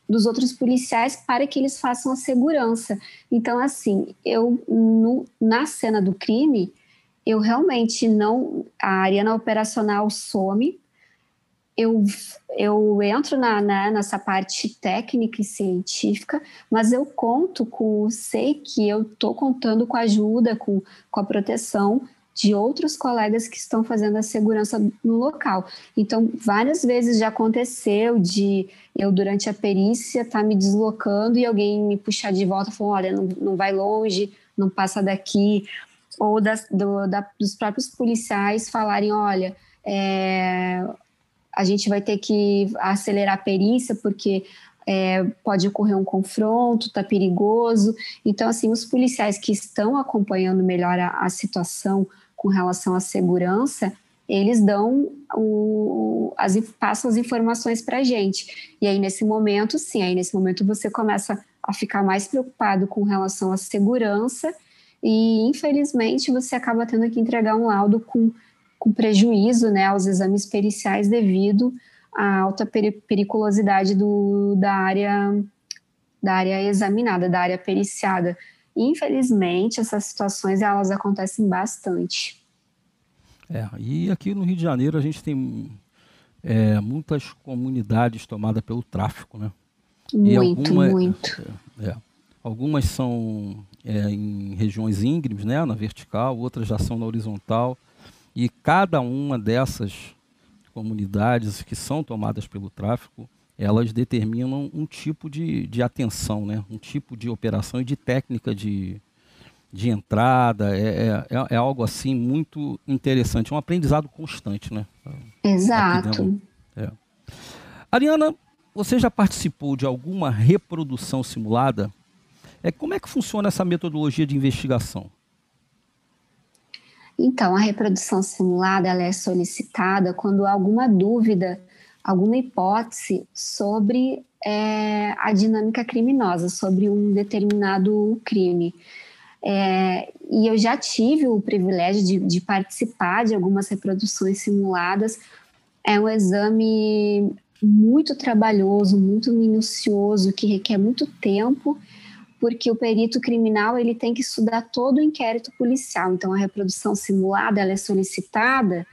dos outros policiais para que eles façam a segurança. Então, assim, eu no, na cena do crime eu realmente não. A Ariana operacional some. Eu, eu entro na, na, nessa parte técnica e científica, mas eu conto com, sei que eu estou contando com a ajuda, com, com a proteção de outros colegas que estão fazendo a segurança no local. Então, várias vezes já aconteceu de eu, durante a perícia, estar tá me deslocando e alguém me puxar de volta, falando: olha, não, não vai longe, não passa daqui, ou das, do, da, dos próprios policiais falarem, olha, é, a gente vai ter que acelerar a perícia porque é, pode ocorrer um confronto, está perigoso. Então, assim, os policiais que estão acompanhando melhor a, a situação com relação à segurança, eles dão o, as, passam as informações para a gente. E aí, nesse momento, sim, aí nesse momento você começa a ficar mais preocupado com relação à segurança e infelizmente você acaba tendo que entregar um laudo com, com prejuízo né, aos exames periciais devido à alta periculosidade do, da, área, da área examinada, da área periciada. Infelizmente, essas situações elas acontecem bastante. É, e aqui no Rio de Janeiro a gente tem é, muitas comunidades tomadas pelo tráfico, né? Muito, alguma, muito. É, é, algumas são é, em regiões íngremes, né, na vertical, outras já são na horizontal. E cada uma dessas comunidades que são tomadas pelo tráfico, elas determinam um tipo de, de atenção, né, um tipo de operação e de técnica de, de entrada. É, é, é, é algo assim muito interessante, é um aprendizado constante. Né, Exato. É. Ariana, você já participou de alguma reprodução simulada é, como é que funciona essa metodologia de investigação? Então, a reprodução simulada ela é solicitada quando há alguma dúvida, alguma hipótese sobre é, a dinâmica criminosa, sobre um determinado crime. É, e eu já tive o privilégio de, de, participar de algumas reproduções simuladas. É um exame muito trabalhoso, muito minucioso, que requer muito tempo porque o perito criminal ele tem que estudar todo o inquérito policial. Então, a reprodução simulada ela é solicitada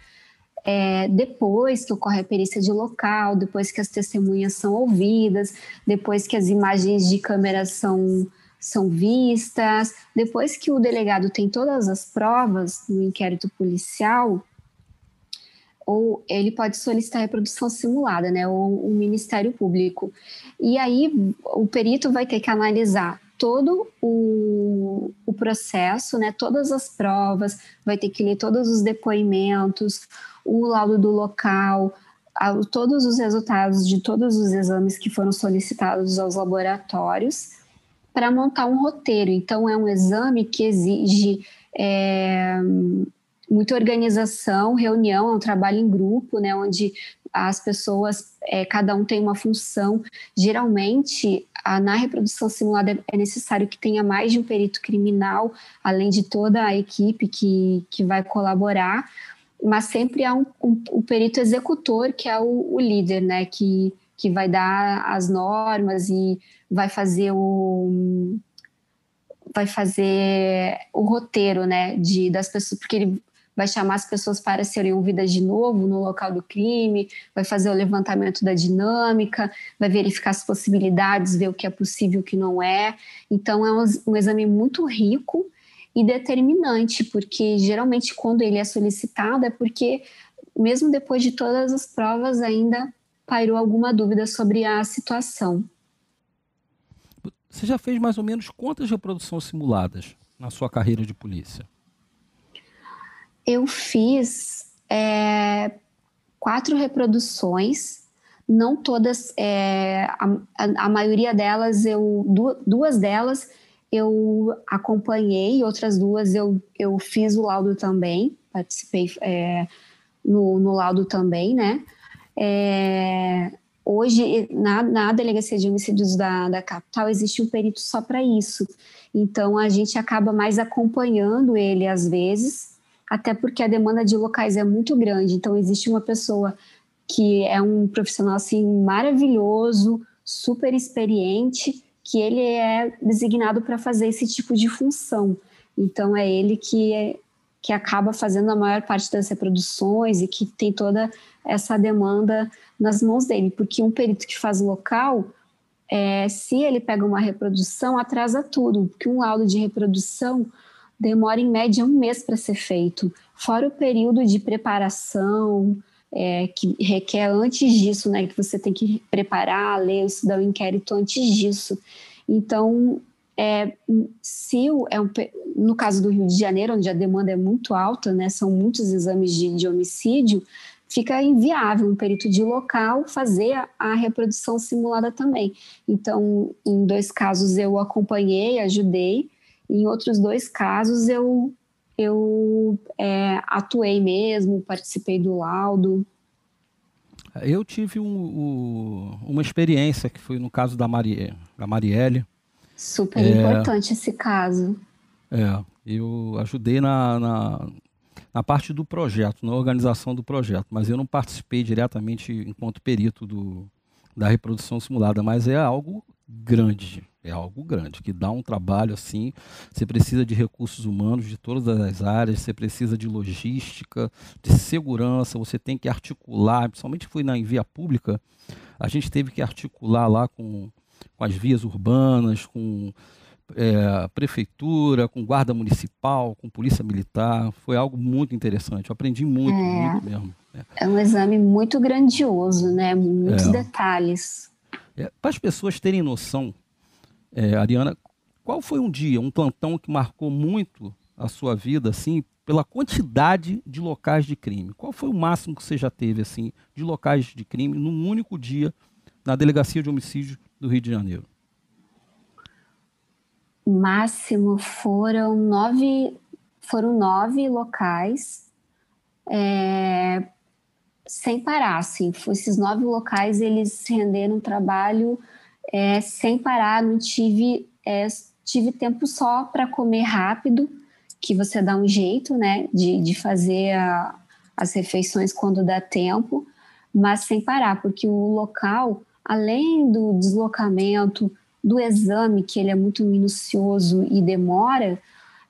é, depois que ocorre a perícia de local, depois que as testemunhas são ouvidas, depois que as imagens de câmera são, são vistas, depois que o delegado tem todas as provas no inquérito policial, ou ele pode solicitar reprodução simulada, né, ou o Ministério Público. E aí o perito vai ter que analisar todo o, o processo, né, todas as provas, vai ter que ler todos os depoimentos, o laudo do local, todos os resultados de todos os exames que foram solicitados aos laboratórios para montar um roteiro. Então, é um exame que exige é, muita organização, reunião, é um trabalho em grupo, né, onde as pessoas, é, cada um tem uma função. Geralmente, na reprodução simulada é necessário que tenha mais de um perito criminal, além de toda a equipe que, que vai colaborar, mas sempre há um, um, um perito executor, que é o, o, líder, né, que, que vai dar as normas e vai fazer o vai fazer o roteiro, né, de das pessoas, porque ele vai chamar as pessoas para serem ouvidas de novo no local do crime, vai fazer o levantamento da dinâmica, vai verificar as possibilidades, ver o que é possível e o que não é. Então, é um, um exame muito rico e determinante, porque geralmente quando ele é solicitado é porque, mesmo depois de todas as provas, ainda pairou alguma dúvida sobre a situação. Você já fez mais ou menos quantas reproduções simuladas na sua carreira de polícia? Eu fiz é, quatro reproduções, não todas, é, a, a, maioria delas, eu duas delas eu acompanhei, outras duas eu, eu fiz o laudo também, participei é, no, no laudo também, né? É, hoje, na, na Delegacia de Homicídios da, da capital, existe um perito só para isso. Então, a gente acaba mais acompanhando ele às vezes, até porque a demanda de locais é muito grande. Então, existe uma pessoa que é um profissional assim maravilhoso, super experiente, que ele é designado para fazer esse tipo de função. Então, é ele que, é, que acaba fazendo a maior parte das reproduções e que tem toda essa demanda nas mãos dele, porque um perito que faz local, é, se ele pega uma reprodução, atrasa tudo, porque um laudo de reprodução demora em média um mês para ser feito, fora o período de preparação, é, que requer antes disso, né? Que você tem que preparar, ler, estudar o inquérito antes disso. Então, é, se o, é um, no caso do Rio de Janeiro, onde a demanda é muito alta, né? São muitos exames de, de homicídio, fica inviável um perito de local fazer a, a, reprodução simulada também. Então, em dois casos eu acompanhei, ajudei, em outros dois casos eu eu é, atuei mesmo, participei do laudo. Eu tive um, um, uma experiência que foi no caso da, Mari, da Marielle. Super é, importante esse caso. É, eu ajudei na, na, na, parte do projeto, na organização do projeto, mas eu não participei diretamente enquanto perito do, da reprodução simulada, mas é algo grande, é algo grande, que dá um trabalho assim. Você precisa de recursos humanos de todas as áreas, você precisa de logística, de segurança, você tem que articular, principalmente foi na via pública, a gente teve que articular lá com, com as vias urbanas, com é, prefeitura, com guarda municipal, com polícia militar. Foi algo muito interessante. Eu aprendi muito, é, muito mesmo. É. é. um exame muito grandioso, né? Muitos é. detalhes. É, Para as pessoas terem noção é, Ariana, qual foi um dia, um plantão que marcou muito a sua vida, assim, pela quantidade de locais de crime? Qual foi o máximo que você já teve, assim, de locais de crime num único dia na Delegacia de Homicídio do Rio de Janeiro? O máximo foram nove, foram nove locais, é, sem parar, assim. Esses nove locais, eles renderam um trabalho é, sem parar, não tive, é, tive tempo só para comer rápido, que você dá um jeito, né, de, de fazer a, as refeições quando dá tempo, mas sem parar, porque o local, além do deslocamento, do exame, que ele é muito minucioso e demora,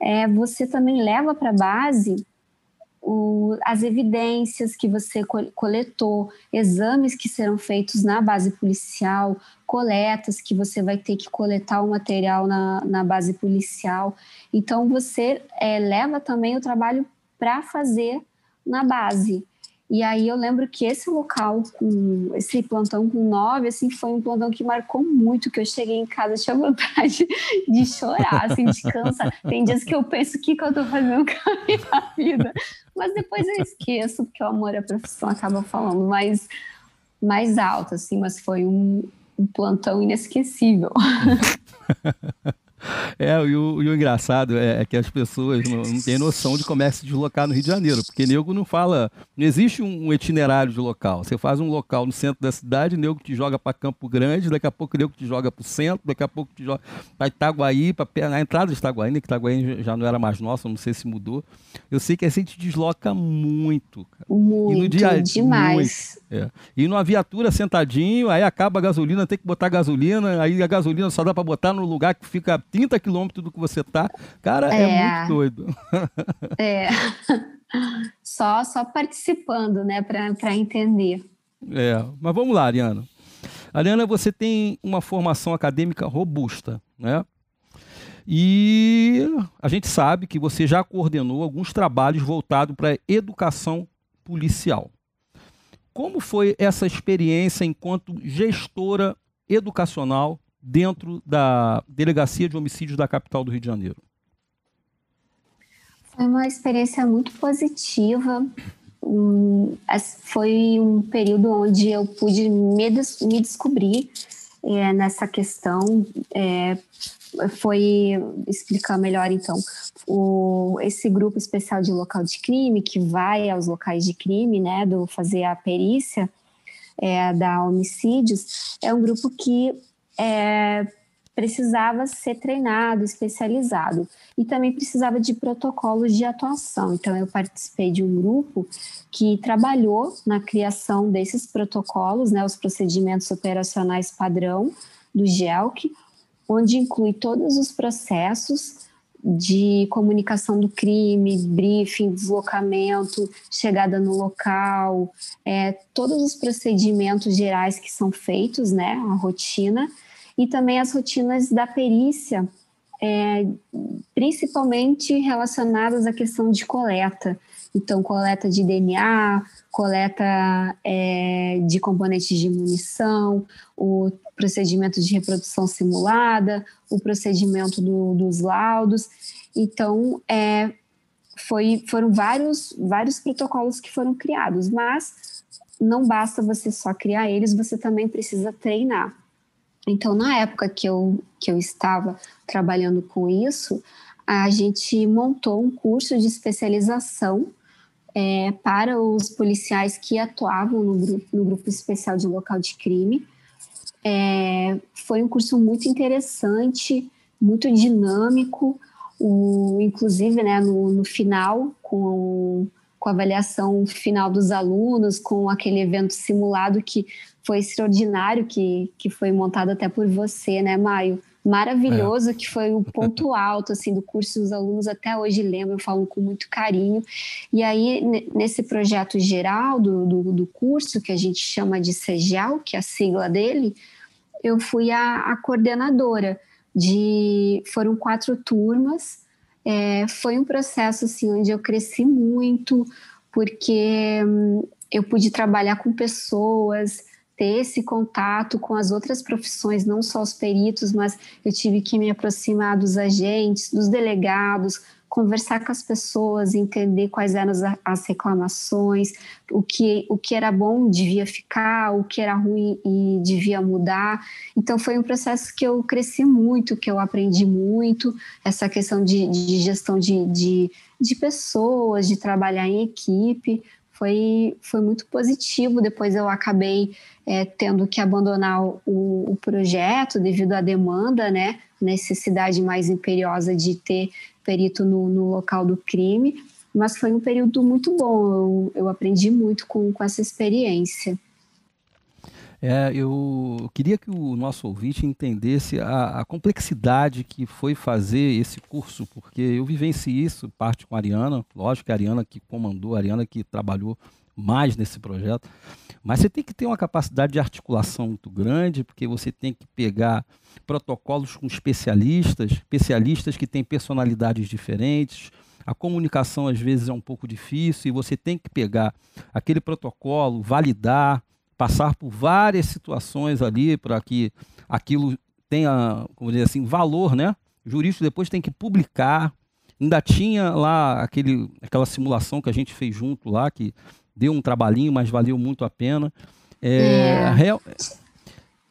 é, você também leva para a base o, as evidências que você coletou, exames que serão feitos na base policial, coletas que você vai ter que coletar o material na, na base policial. Então, você é, leva também o trabalho para fazer na base. E aí eu lembro que esse local, com esse plantão com nove, assim, foi um plantão que marcou muito, que eu cheguei em casa, tinha vontade de chorar, assim, de cansar. Tem dias que eu penso, o que, que eu tô fazendo com a minha vida? Mas depois eu esqueço, porque o amor à profissão acaba falando mais, mais alto, assim, mas foi um, um plantão inesquecível. É, e o, e o engraçado é, é, que as pessoas não, não têm noção de como é se deslocar no Rio de Janeiro, porque nego não fala, não existe um, itinerário de local. Você faz um local no centro da cidade, nego te joga para Campo Grande, daqui a pouco nego te joga para o centro, daqui a pouco te joga para Itaguaí, para na entrada de Itaguaí, né, que Itaguaí já não era mais nossa, não sei se mudou. Eu sei que a gente desloca muito. Cara. Muito, e no dia, demais. Muito, é. E numa viatura sentadinho, aí acaba a gasolina, tem que botar gasolina, aí a gasolina só dá para botar no lugar que fica 30 quilômetros do que você tá. Cara, é, é muito doido. É. Só, só participando, né, para entender. É, mas vamos lá, Ariana. Ariana, você tem uma formação acadêmica robusta, né? E a gente sabe que você já coordenou alguns trabalhos voltados para educação policial. Como foi essa experiência enquanto gestora educacional dentro da Delegacia de Homicídios da capital do Rio de Janeiro? Foi uma experiência muito positiva. foi um período onde eu pude me, descobrir é, nessa questão. É, foi explicar melhor então o, esse grupo especial de local de crime que vai aos locais de crime, né, do fazer a perícia é, da homicídios, é um grupo que é, precisava ser treinado, especializado e também precisava de protocolos de atuação. Então, eu participei de um grupo que trabalhou na criação desses protocolos, né, os procedimentos operacionais padrão do GELC, onde inclui todos os processos de comunicação do crime, briefing, deslocamento, chegada no local, é, todos os procedimentos gerais que são feitos, né, a rotina, e também as rotinas da perícia, é, principalmente relacionadas à questão de coleta. Então, coleta de DNA, coleta é, de componentes de munição, o procedimento de reprodução simulada, o procedimento do, dos laudos. Então, é, foi, foram vários, vários protocolos que foram criados, mas não basta você só criar eles, você também precisa treinar. Então, na época que eu, que eu estava trabalhando com isso, a gente montou um curso de especialização é, para os policiais que atuavam no grupo, no grupo especial de local de crime. É, foi um curso muito interessante, muito dinâmico, o, inclusive né, no, no final, com, com a avaliação final dos alunos, com aquele evento simulado que foi extraordinário, que, que foi montado até por você, né, Maio? maravilhoso, é. que foi o ponto alto assim do curso. Os alunos até hoje lembram, falam com muito carinho. E aí, nesse projeto geral do, do, do curso, que a gente chama de CEGEL, que é a sigla dele, eu fui a, a coordenadora de... Foram quatro turmas. É, foi um processo assim, onde eu cresci muito, porque hum, eu pude trabalhar com pessoas, ter esse contato com as outras profissões, não só os peritos, mas eu tive que me aproximar dos agentes, dos delegados, conversar com as pessoas, entender quais eram as reclamações, o que, o que era bom devia ficar, o que era ruim e devia mudar. Então, foi um processo que eu cresci muito, que eu aprendi muito, essa questão de, de gestão de, de, de pessoas, de trabalhar em equipe foi, foi muito positivo. Depois eu acabei é, tendo que abandonar o, o, projeto devido à demanda, né? Necessidade mais imperiosa de ter perito no, no local do crime. Mas foi um período muito bom, eu, eu aprendi muito com, com essa experiência. É, eu queria que o nosso ouvinte entendesse a, a, complexidade que foi fazer esse curso, porque eu vivenciei isso, parte com a Ariana, lógico que a Ariana que comandou, a Ariana que trabalhou mais nesse projeto, mas você tem que ter uma capacidade de articulação muito grande, porque você tem que pegar protocolos com especialistas, especialistas que têm personalidades diferentes, a comunicação às vezes é um pouco difícil e você tem que pegar aquele protocolo, validar, passar por várias situações ali para que aquilo tenha, como dizer assim, valor, né? O jurídico depois tem que publicar. Ainda tinha lá aquele, aquela simulação que a gente fez junto lá, que deu um trabalhinho, mas valeu muito a pena. É, é. Real...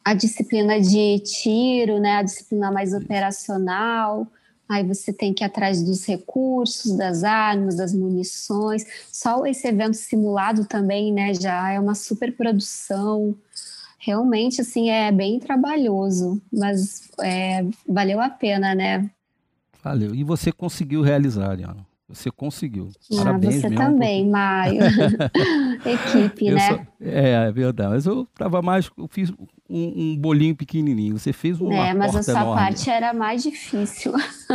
A disciplina de tiro, né? A disciplina mais operacional aí você tem que ir atrás dos recursos, das armas, das munições. Só esse evento simulado também, né, já é uma super produção. Realmente, assim, é bem trabalhoso, mas é, valeu a pena, né? Valeu. E você conseguiu realizar, Ariana. Você conseguiu. Ah, Parabéns você também, por... Maio. Equipe, eu né? Só... É, é verdade. Mas eu tava mais. Eu fiz um, um bolinho pequenininho. Você fez um. É, mas a sua enorme. parte era mais difícil.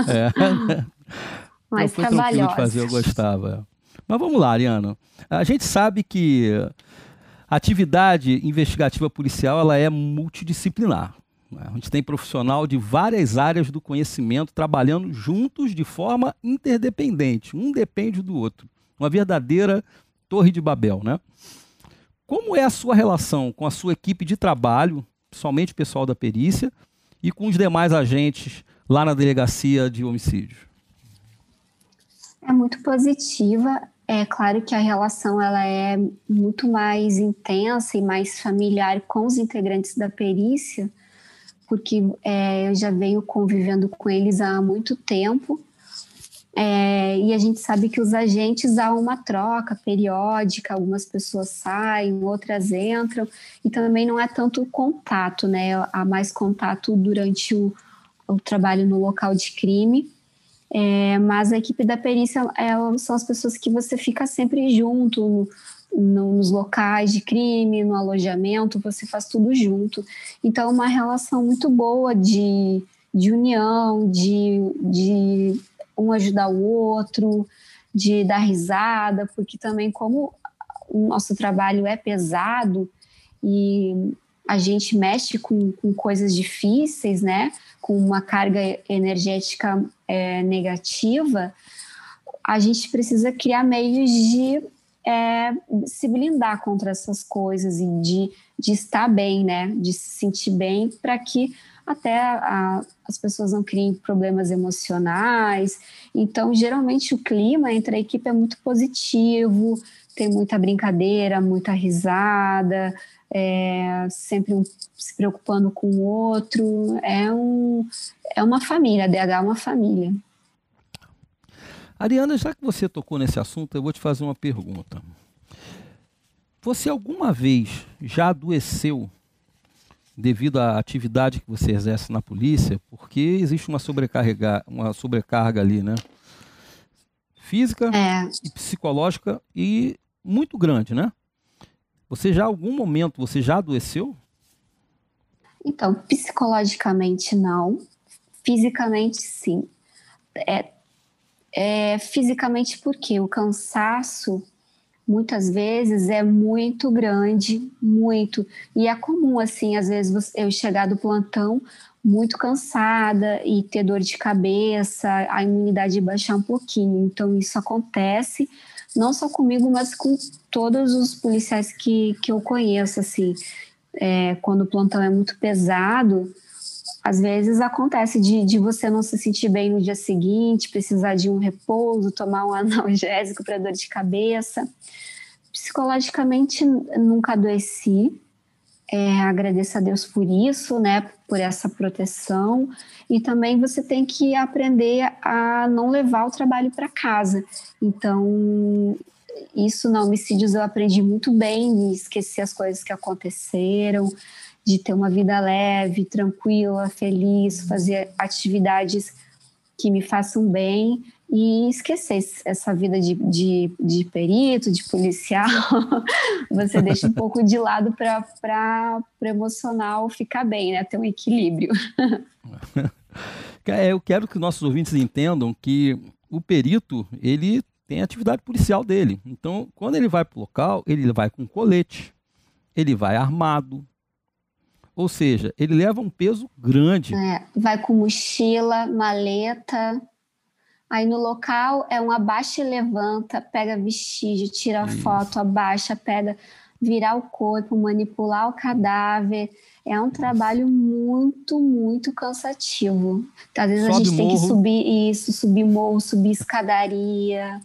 É. mais foi trabalhosa. de fazer, eu gostava. Mas vamos lá, Ariana. A gente sabe que a atividade investigativa policial ela é multidisciplinar. Né? A gente tem profissional de várias áreas do conhecimento trabalhando juntos de forma interdependente. Um depende do outro. Uma verdadeira torre de Babel, né? Como é a sua relação com a sua equipe de trabalho, principalmente o pessoal da perícia, e com os demais agentes lá na delegacia de homicídios? É muito positiva. É claro que a relação ela é muito mais intensa e mais familiar com os integrantes da perícia, porque é, eu já venho convivendo com eles há muito tempo. É, e a gente sabe que os agentes há uma troca periódica, algumas pessoas saem, outras entram, e também não é tanto contato, né? Há mais contato durante o, o trabalho no local de crime. É, mas a equipe da perícia são as pessoas que você fica sempre junto no, nos locais de crime, no alojamento, você faz tudo junto. Então, é uma relação muito boa de, de união, de, de um ajudar o outro, de dar risada, porque também, como o nosso trabalho é pesado e a gente mexe com, com coisas difíceis, né? Com uma carga energética é, negativa, a gente precisa criar meios de é, se blindar contra essas coisas e de, de estar bem, né? De se sentir bem para que até a, as pessoas não criem problemas emocionais. Então, geralmente, o clima entre a equipe é muito positivo, tem muita brincadeira, muita risada, é, sempre um, se preocupando com o outro. É, um, é uma família, a DH é uma família. Ariana, já que você tocou nesse assunto, eu vou te fazer uma pergunta. Você alguma vez já adoeceu devido à atividade que você exerce na polícia? Porque existe uma sobrecarga, uma sobrecarga ali, né? Física é. e psicológica e muito grande, né? Você já, algum momento, você já adoeceu? Então, psicologicamente não, fisicamente sim. É, é, fisicamente porque o cansaço muitas vezes é muito grande, muito. E é comum, assim, às vezes eu chegar do plantão muito cansada e ter dor de cabeça, a imunidade baixar um pouquinho. Então, isso acontece não só comigo, mas com todos os policiais que, que eu conheço, assim, é, quando o plantão é muito pesado, às vezes acontece de, de você não se sentir bem no dia seguinte, precisar de um repouso, tomar um analgésico para dor de cabeça. Psicologicamente, nunca adoeci, é, agradeço a Deus por isso, né, por essa proteção. E também você tem que aprender a não levar o trabalho para casa. Então, isso na homicídios eu aprendi muito bem, de esquecer as coisas que aconteceram, de ter uma vida leve, tranquila, feliz, fazer atividades que me façam bem e esquecer essa vida de, de, de perito, de policial, você deixa um pouco de lado para o emocional ficar bem, né? Ter um equilíbrio. É, eu quero que nossos ouvintes entendam que o perito, ele tem a atividade policial dele. Então, quando ele vai para o local, ele vai com colete, ele vai armado, ou seja, ele leva um peso grande. É, vai com mochila, maleta. Aí no local é um abaixa e levanta, pega vestígio, tira Isso. foto, abaixa, pega, virar o corpo, manipular o cadáver. É um trabalho muito, muito cansativo. Às vezes Sobe a gente morro. tem que subir isso, subir morro, subir escadaria.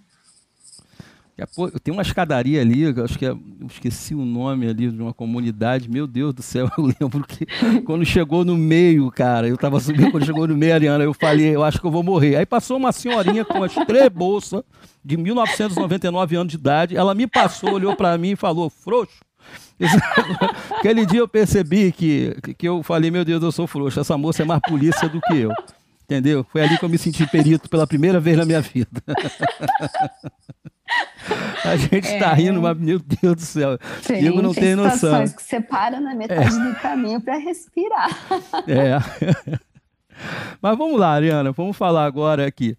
Tem uma escadaria ali, acho que é, esqueci o nome ali de uma comunidade. Meu Deus do céu, eu lembro que quando chegou no meio, cara, eu tava subindo, quando chegou no meio, Ariana, eu falei, eu acho que eu vou morrer. Aí passou uma senhorinha com as três bolsas, de 1999 anos de idade. Ela me passou, olhou para mim e falou: frouxo. Aquele dia eu percebi que, que eu falei: meu Deus, eu sou frouxo. Essa moça é mais polícia do que eu. Entendeu? Foi ali que eu me senti perito pela primeira vez na minha vida. A gente está é... rindo, mas meu Deus do céu. Diego não tem noção. que você para na metade é. do caminho para respirar. É. Mas vamos lá, Ariana, vamos falar agora aqui.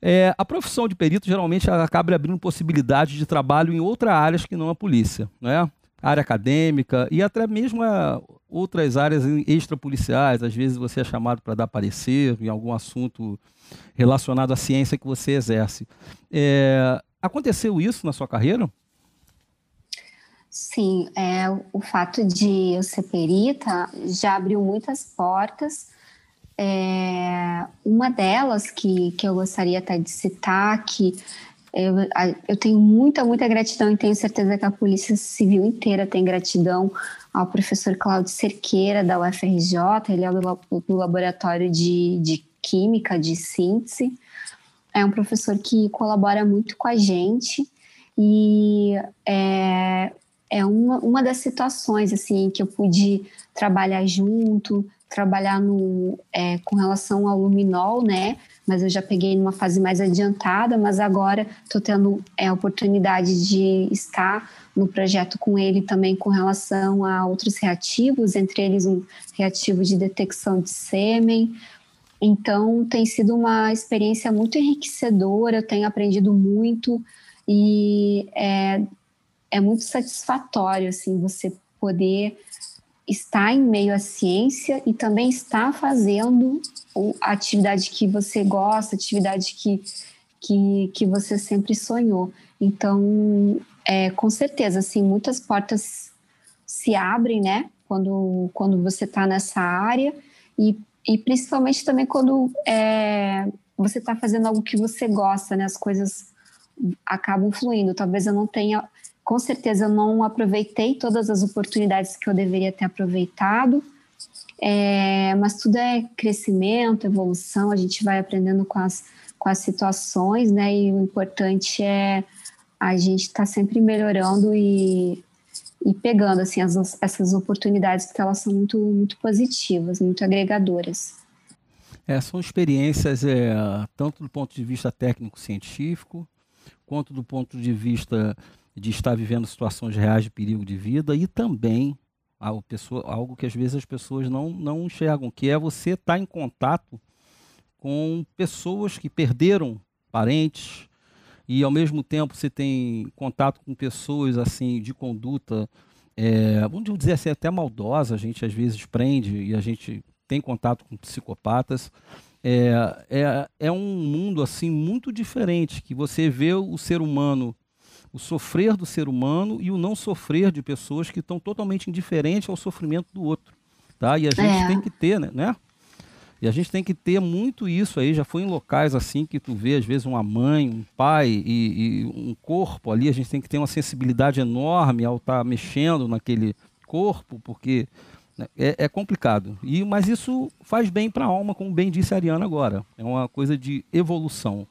É, a profissão de perito geralmente acaba abrindo possibilidades de trabalho em outras áreas que não a polícia. Né? Área acadêmica e até mesmo a outras áreas extrapoliciais. Às vezes você é chamado para dar parecer em algum assunto relacionado à ciência que você exerce. É, aconteceu isso na sua carreira? Sim, é, o fato de eu ser perita já abriu muitas portas. É, uma delas que, que eu gostaria até de citar, que eu, eu tenho muita, muita gratidão e tenho certeza que a Polícia Civil inteira tem gratidão ao professor Cláudio Cerqueira, da UFRJ, ele é do, do Laboratório de, de Química, de Síntese. É um professor que colabora muito com a gente e é, é uma, uma das situações assim que eu pude trabalhar junto, trabalhar no, é, com relação ao luminol, né? Mas eu já peguei numa fase mais adiantada, mas agora estou tendo é, a oportunidade de estar no projeto com ele também com relação a outros reativos, entre eles um reativo de detecção de sêmen. Então tem sido uma experiência muito enriquecedora, eu tenho aprendido muito e é, é muito satisfatório assim você poder estar em meio à ciência e também estar fazendo a atividade que você gosta, atividade que, que, que você sempre sonhou. Então, é, com certeza, assim, muitas portas se abrem, né? Quando, quando você está nessa área e, e principalmente também quando é, você está fazendo algo que você gosta, né? As coisas acabam fluindo. Talvez eu não tenha com certeza eu não aproveitei todas as oportunidades que eu deveria ter aproveitado, é, mas tudo é crescimento, evolução, a gente vai aprendendo com as, com as situações, né? E o importante é a gente estar tá sempre melhorando e, e pegando assim as, essas oportunidades porque elas são muito muito positivas, muito agregadoras. É, são experiências é, tanto do ponto de vista técnico científico quanto do ponto de vista de estar vivendo situações reais de perigo de vida e também algo, pessoa, algo que às vezes as pessoas não, não enxergam, que é você estar em contato com pessoas que perderam parentes e ao mesmo tempo você tem contato com pessoas assim de conduta, é, vamos dizer assim, até maldosa, a gente às vezes prende e a gente tem contato com psicopatas. É, é, é um mundo assim muito diferente que você vê o ser humano o sofrer do ser humano e o não sofrer de pessoas que estão totalmente indiferentes ao sofrimento do outro. Tá? E a gente é. tem que ter, né, né? E a gente tem que ter muito isso aí. Já foi em locais assim que tu vê, às vezes, uma mãe, um pai e, e um corpo ali. A gente tem que ter uma sensibilidade enorme ao estar tá mexendo naquele corpo, porque né, é, é, complicado. E, mas isso faz bem para a alma, como bem disse a Ariana agora. É uma coisa de evolução.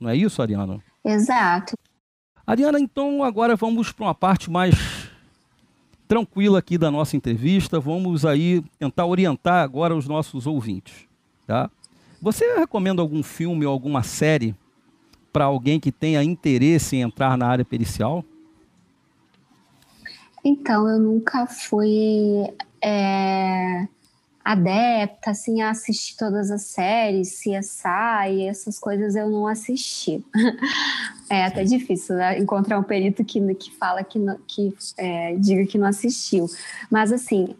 Não é isso, Ariana? Exato. Ariana, então agora vamos para uma parte mais tranquila aqui da nossa entrevista. Vamos aí tentar orientar agora os nossos ouvintes, tá? Você recomenda algum filme ou alguma série para alguém que tenha interesse em entrar na área pericial? Então, eu nunca fui é, adepta assim a assistir todas as séries, CSI, essas coisas eu não assisti. é até difícil né? encontrar um perito que, que fala que, não, que é, diga que não assistiu. Mas assim,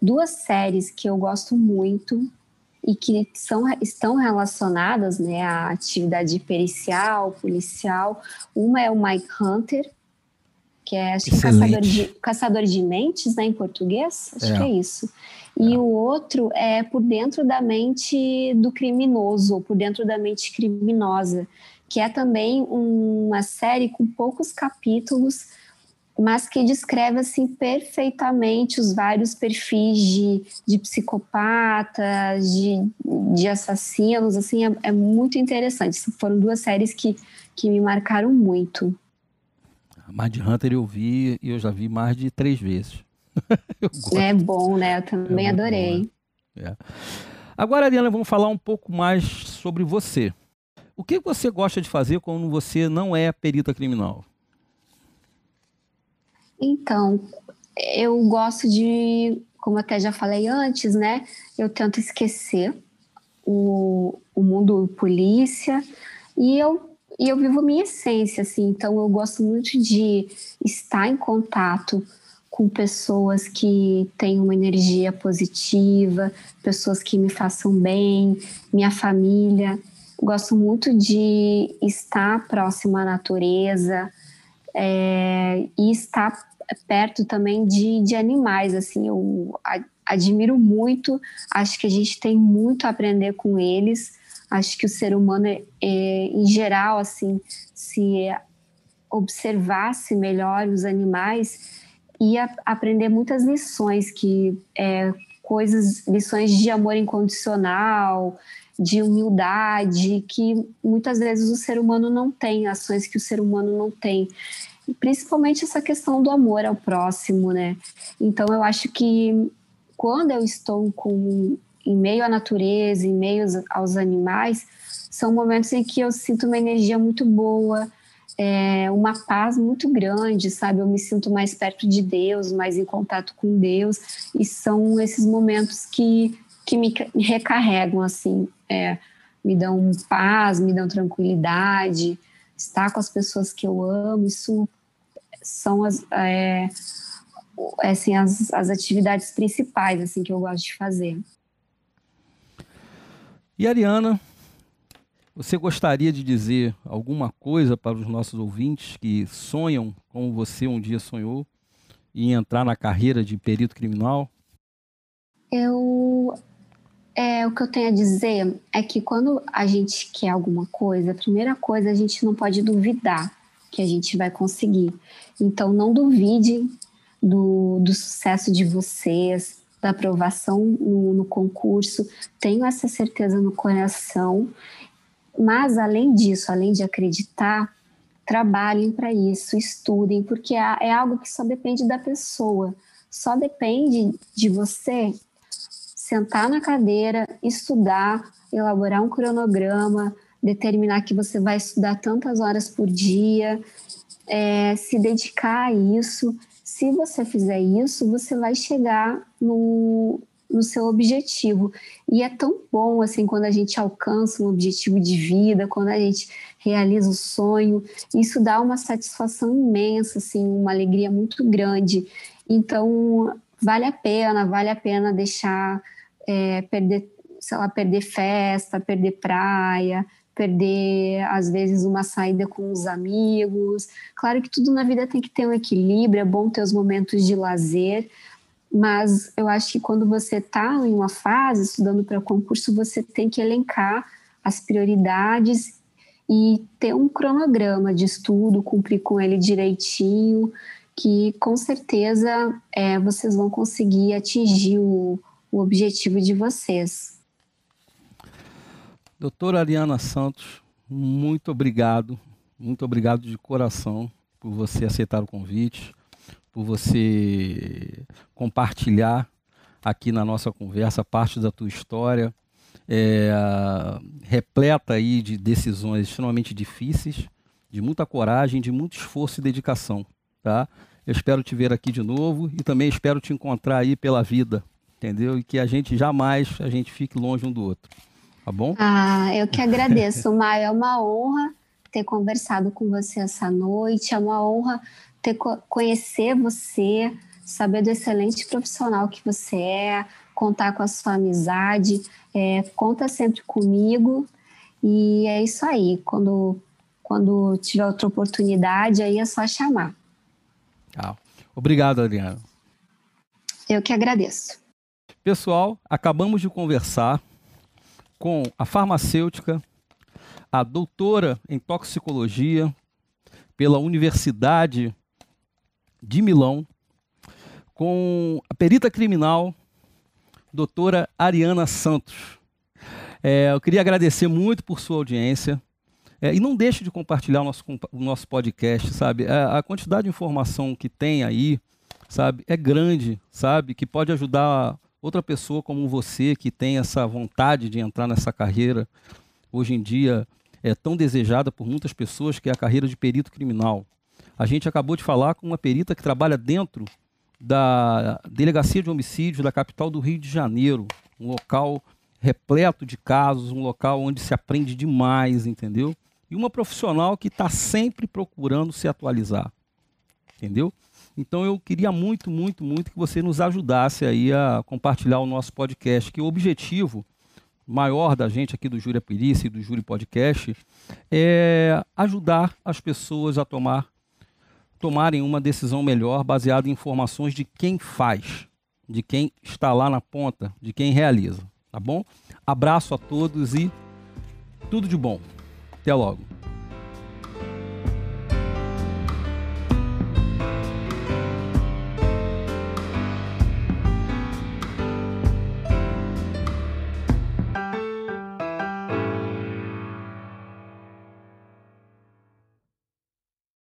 duas séries que eu gosto muito e que são, estão relacionadas né, à atividade pericial, policial. Uma é o Mike Hunter, que é acho que caçador de, caçador de mentes, né, em português, acho é. que é isso. E é. o outro é por dentro da mente do criminoso, por dentro da mente criminosa, que é também uma série com poucos capítulos, mas que descreve assim perfeitamente os vários perfis de, de psicopatas, de, de assassinos, assim, é, é muito interessante. Foram duas séries que, que me marcaram muito. Mad Hunter eu vi e eu já vi mais de três vezes. é bom, né? Eu também é adorei. Bom, né? é. Agora, Ariana, vamos falar um pouco mais sobre você. O que você gosta de fazer quando você não é perita criminal? Então, eu gosto de, como até já falei antes, né? Eu tento esquecer o, o mundo polícia e eu e eu vivo minha essência, assim, então eu gosto muito de estar em contato com pessoas que têm uma energia positiva, pessoas que me façam bem, minha família. Gosto muito de estar próximo à natureza é, e estar perto também de, de animais. Assim, eu admiro muito, acho que a gente tem muito a aprender com eles. Acho que o ser humano, é, é, em geral, assim, se observasse melhor os animais, ia aprender muitas lições que é, coisas, lições de amor incondicional, de humildade, que muitas vezes o ser humano não tem, ações que o ser humano não tem. E principalmente essa questão do amor ao próximo, né? Então eu acho que quando eu estou com em meio à natureza, em meio aos animais, são momentos em que eu sinto uma energia muito boa, é, uma paz muito grande, sabe? Eu me sinto mais perto de Deus, mais em contato com Deus, e são esses momentos que, que me recarregam, assim, é, me dão paz, me dão tranquilidade, estar com as pessoas que eu amo, isso são as, é, assim, as, as atividades principais, assim, que eu gosto de fazer. E Ariana, você gostaria de dizer alguma coisa para os nossos ouvintes que sonham, como você um dia sonhou, em entrar na carreira de perito criminal? Eu. É, o que eu tenho a dizer é que quando a gente quer alguma coisa, a primeira coisa a gente não pode duvidar que a gente vai conseguir. Então, não duvide do, do sucesso de vocês, da aprovação no, no concurso. Tenho essa certeza no coração mas, além disso, além de acreditar, trabalhem para isso, estudem, porque é, é algo que só depende da pessoa. Só depende de você sentar na cadeira, estudar, elaborar um cronograma, determinar que você vai estudar tantas horas por dia, é, se dedicar a isso. Se você fizer isso, você vai chegar no, no seu objetivo. E é tão bom assim quando a gente alcança um objetivo de vida, quando a gente realiza o sonho, isso dá uma satisfação imensa, assim, uma alegria muito grande. Então, vale a pena, vale a pena deixar é, perder, sei lá, perder festa, perder praia, perder às vezes uma saída com os amigos. Claro que tudo na vida tem que ter um equilíbrio, é bom ter os momentos de lazer, mas eu acho que quando você está em uma fase estudando para concurso, você tem que elencar as prioridades e ter um cronograma de estudo, cumprir com ele direitinho, que com certeza é, vocês vão conseguir atingir o, o objetivo de vocês. Doutora Ariana Santos, muito obrigado, muito obrigado de coração por você aceitar o convite por você compartilhar aqui na nossa conversa parte da tua história, é, repleta aí de decisões extremamente difíceis, de muita coragem, de muito esforço e dedicação, tá? Eu espero te ver aqui de novo e também espero te encontrar aí pela vida, entendeu? E que a gente jamais a gente fique longe um do outro, tá bom? Ah, eu que agradeço, Maio, é uma honra ter conversado com você essa noite, é uma honra ter, conhecer você, saber do excelente profissional que você é, contar com a sua amizade, é, conta sempre comigo e é isso aí. Quando, quando tiver outra oportunidade, aí é só chamar. Ah, obrigado, Adriano. Eu que agradeço. Pessoal, acabamos de conversar com a farmacêutica, a doutora em toxicologia pela Universidade de Milão, com a perita criminal, doutora Ariana Santos. É, eu queria agradecer muito por sua audiência. É, e não deixe de compartilhar o nosso, o nosso podcast, sabe? A, é, a, quantidade de informação que tem aí, sabe, é grande, sabe? Que pode ajudar outra pessoa como você que tem essa vontade de entrar nessa carreira, hoje em dia é tão desejada por muitas pessoas, que é a carreira de perito criminal. A gente acabou de falar com uma perita que trabalha dentro da Delegacia de Homicídios da capital do Rio de Janeiro, um local repleto de casos, um local onde se aprende demais, entendeu? E uma profissional que está sempre procurando se atualizar, entendeu? Então eu queria muito, muito, muito que você nos ajudasse aí a compartilhar o nosso podcast, que o objetivo maior da gente aqui do Júri Perícia e do Júri Podcast é ajudar as pessoas a tomar tomarem uma decisão melhor baseada em informações de quem faz, de quem está lá na ponta, de quem realiza, tá bom? Abraço a todos e tudo de bom. Até logo.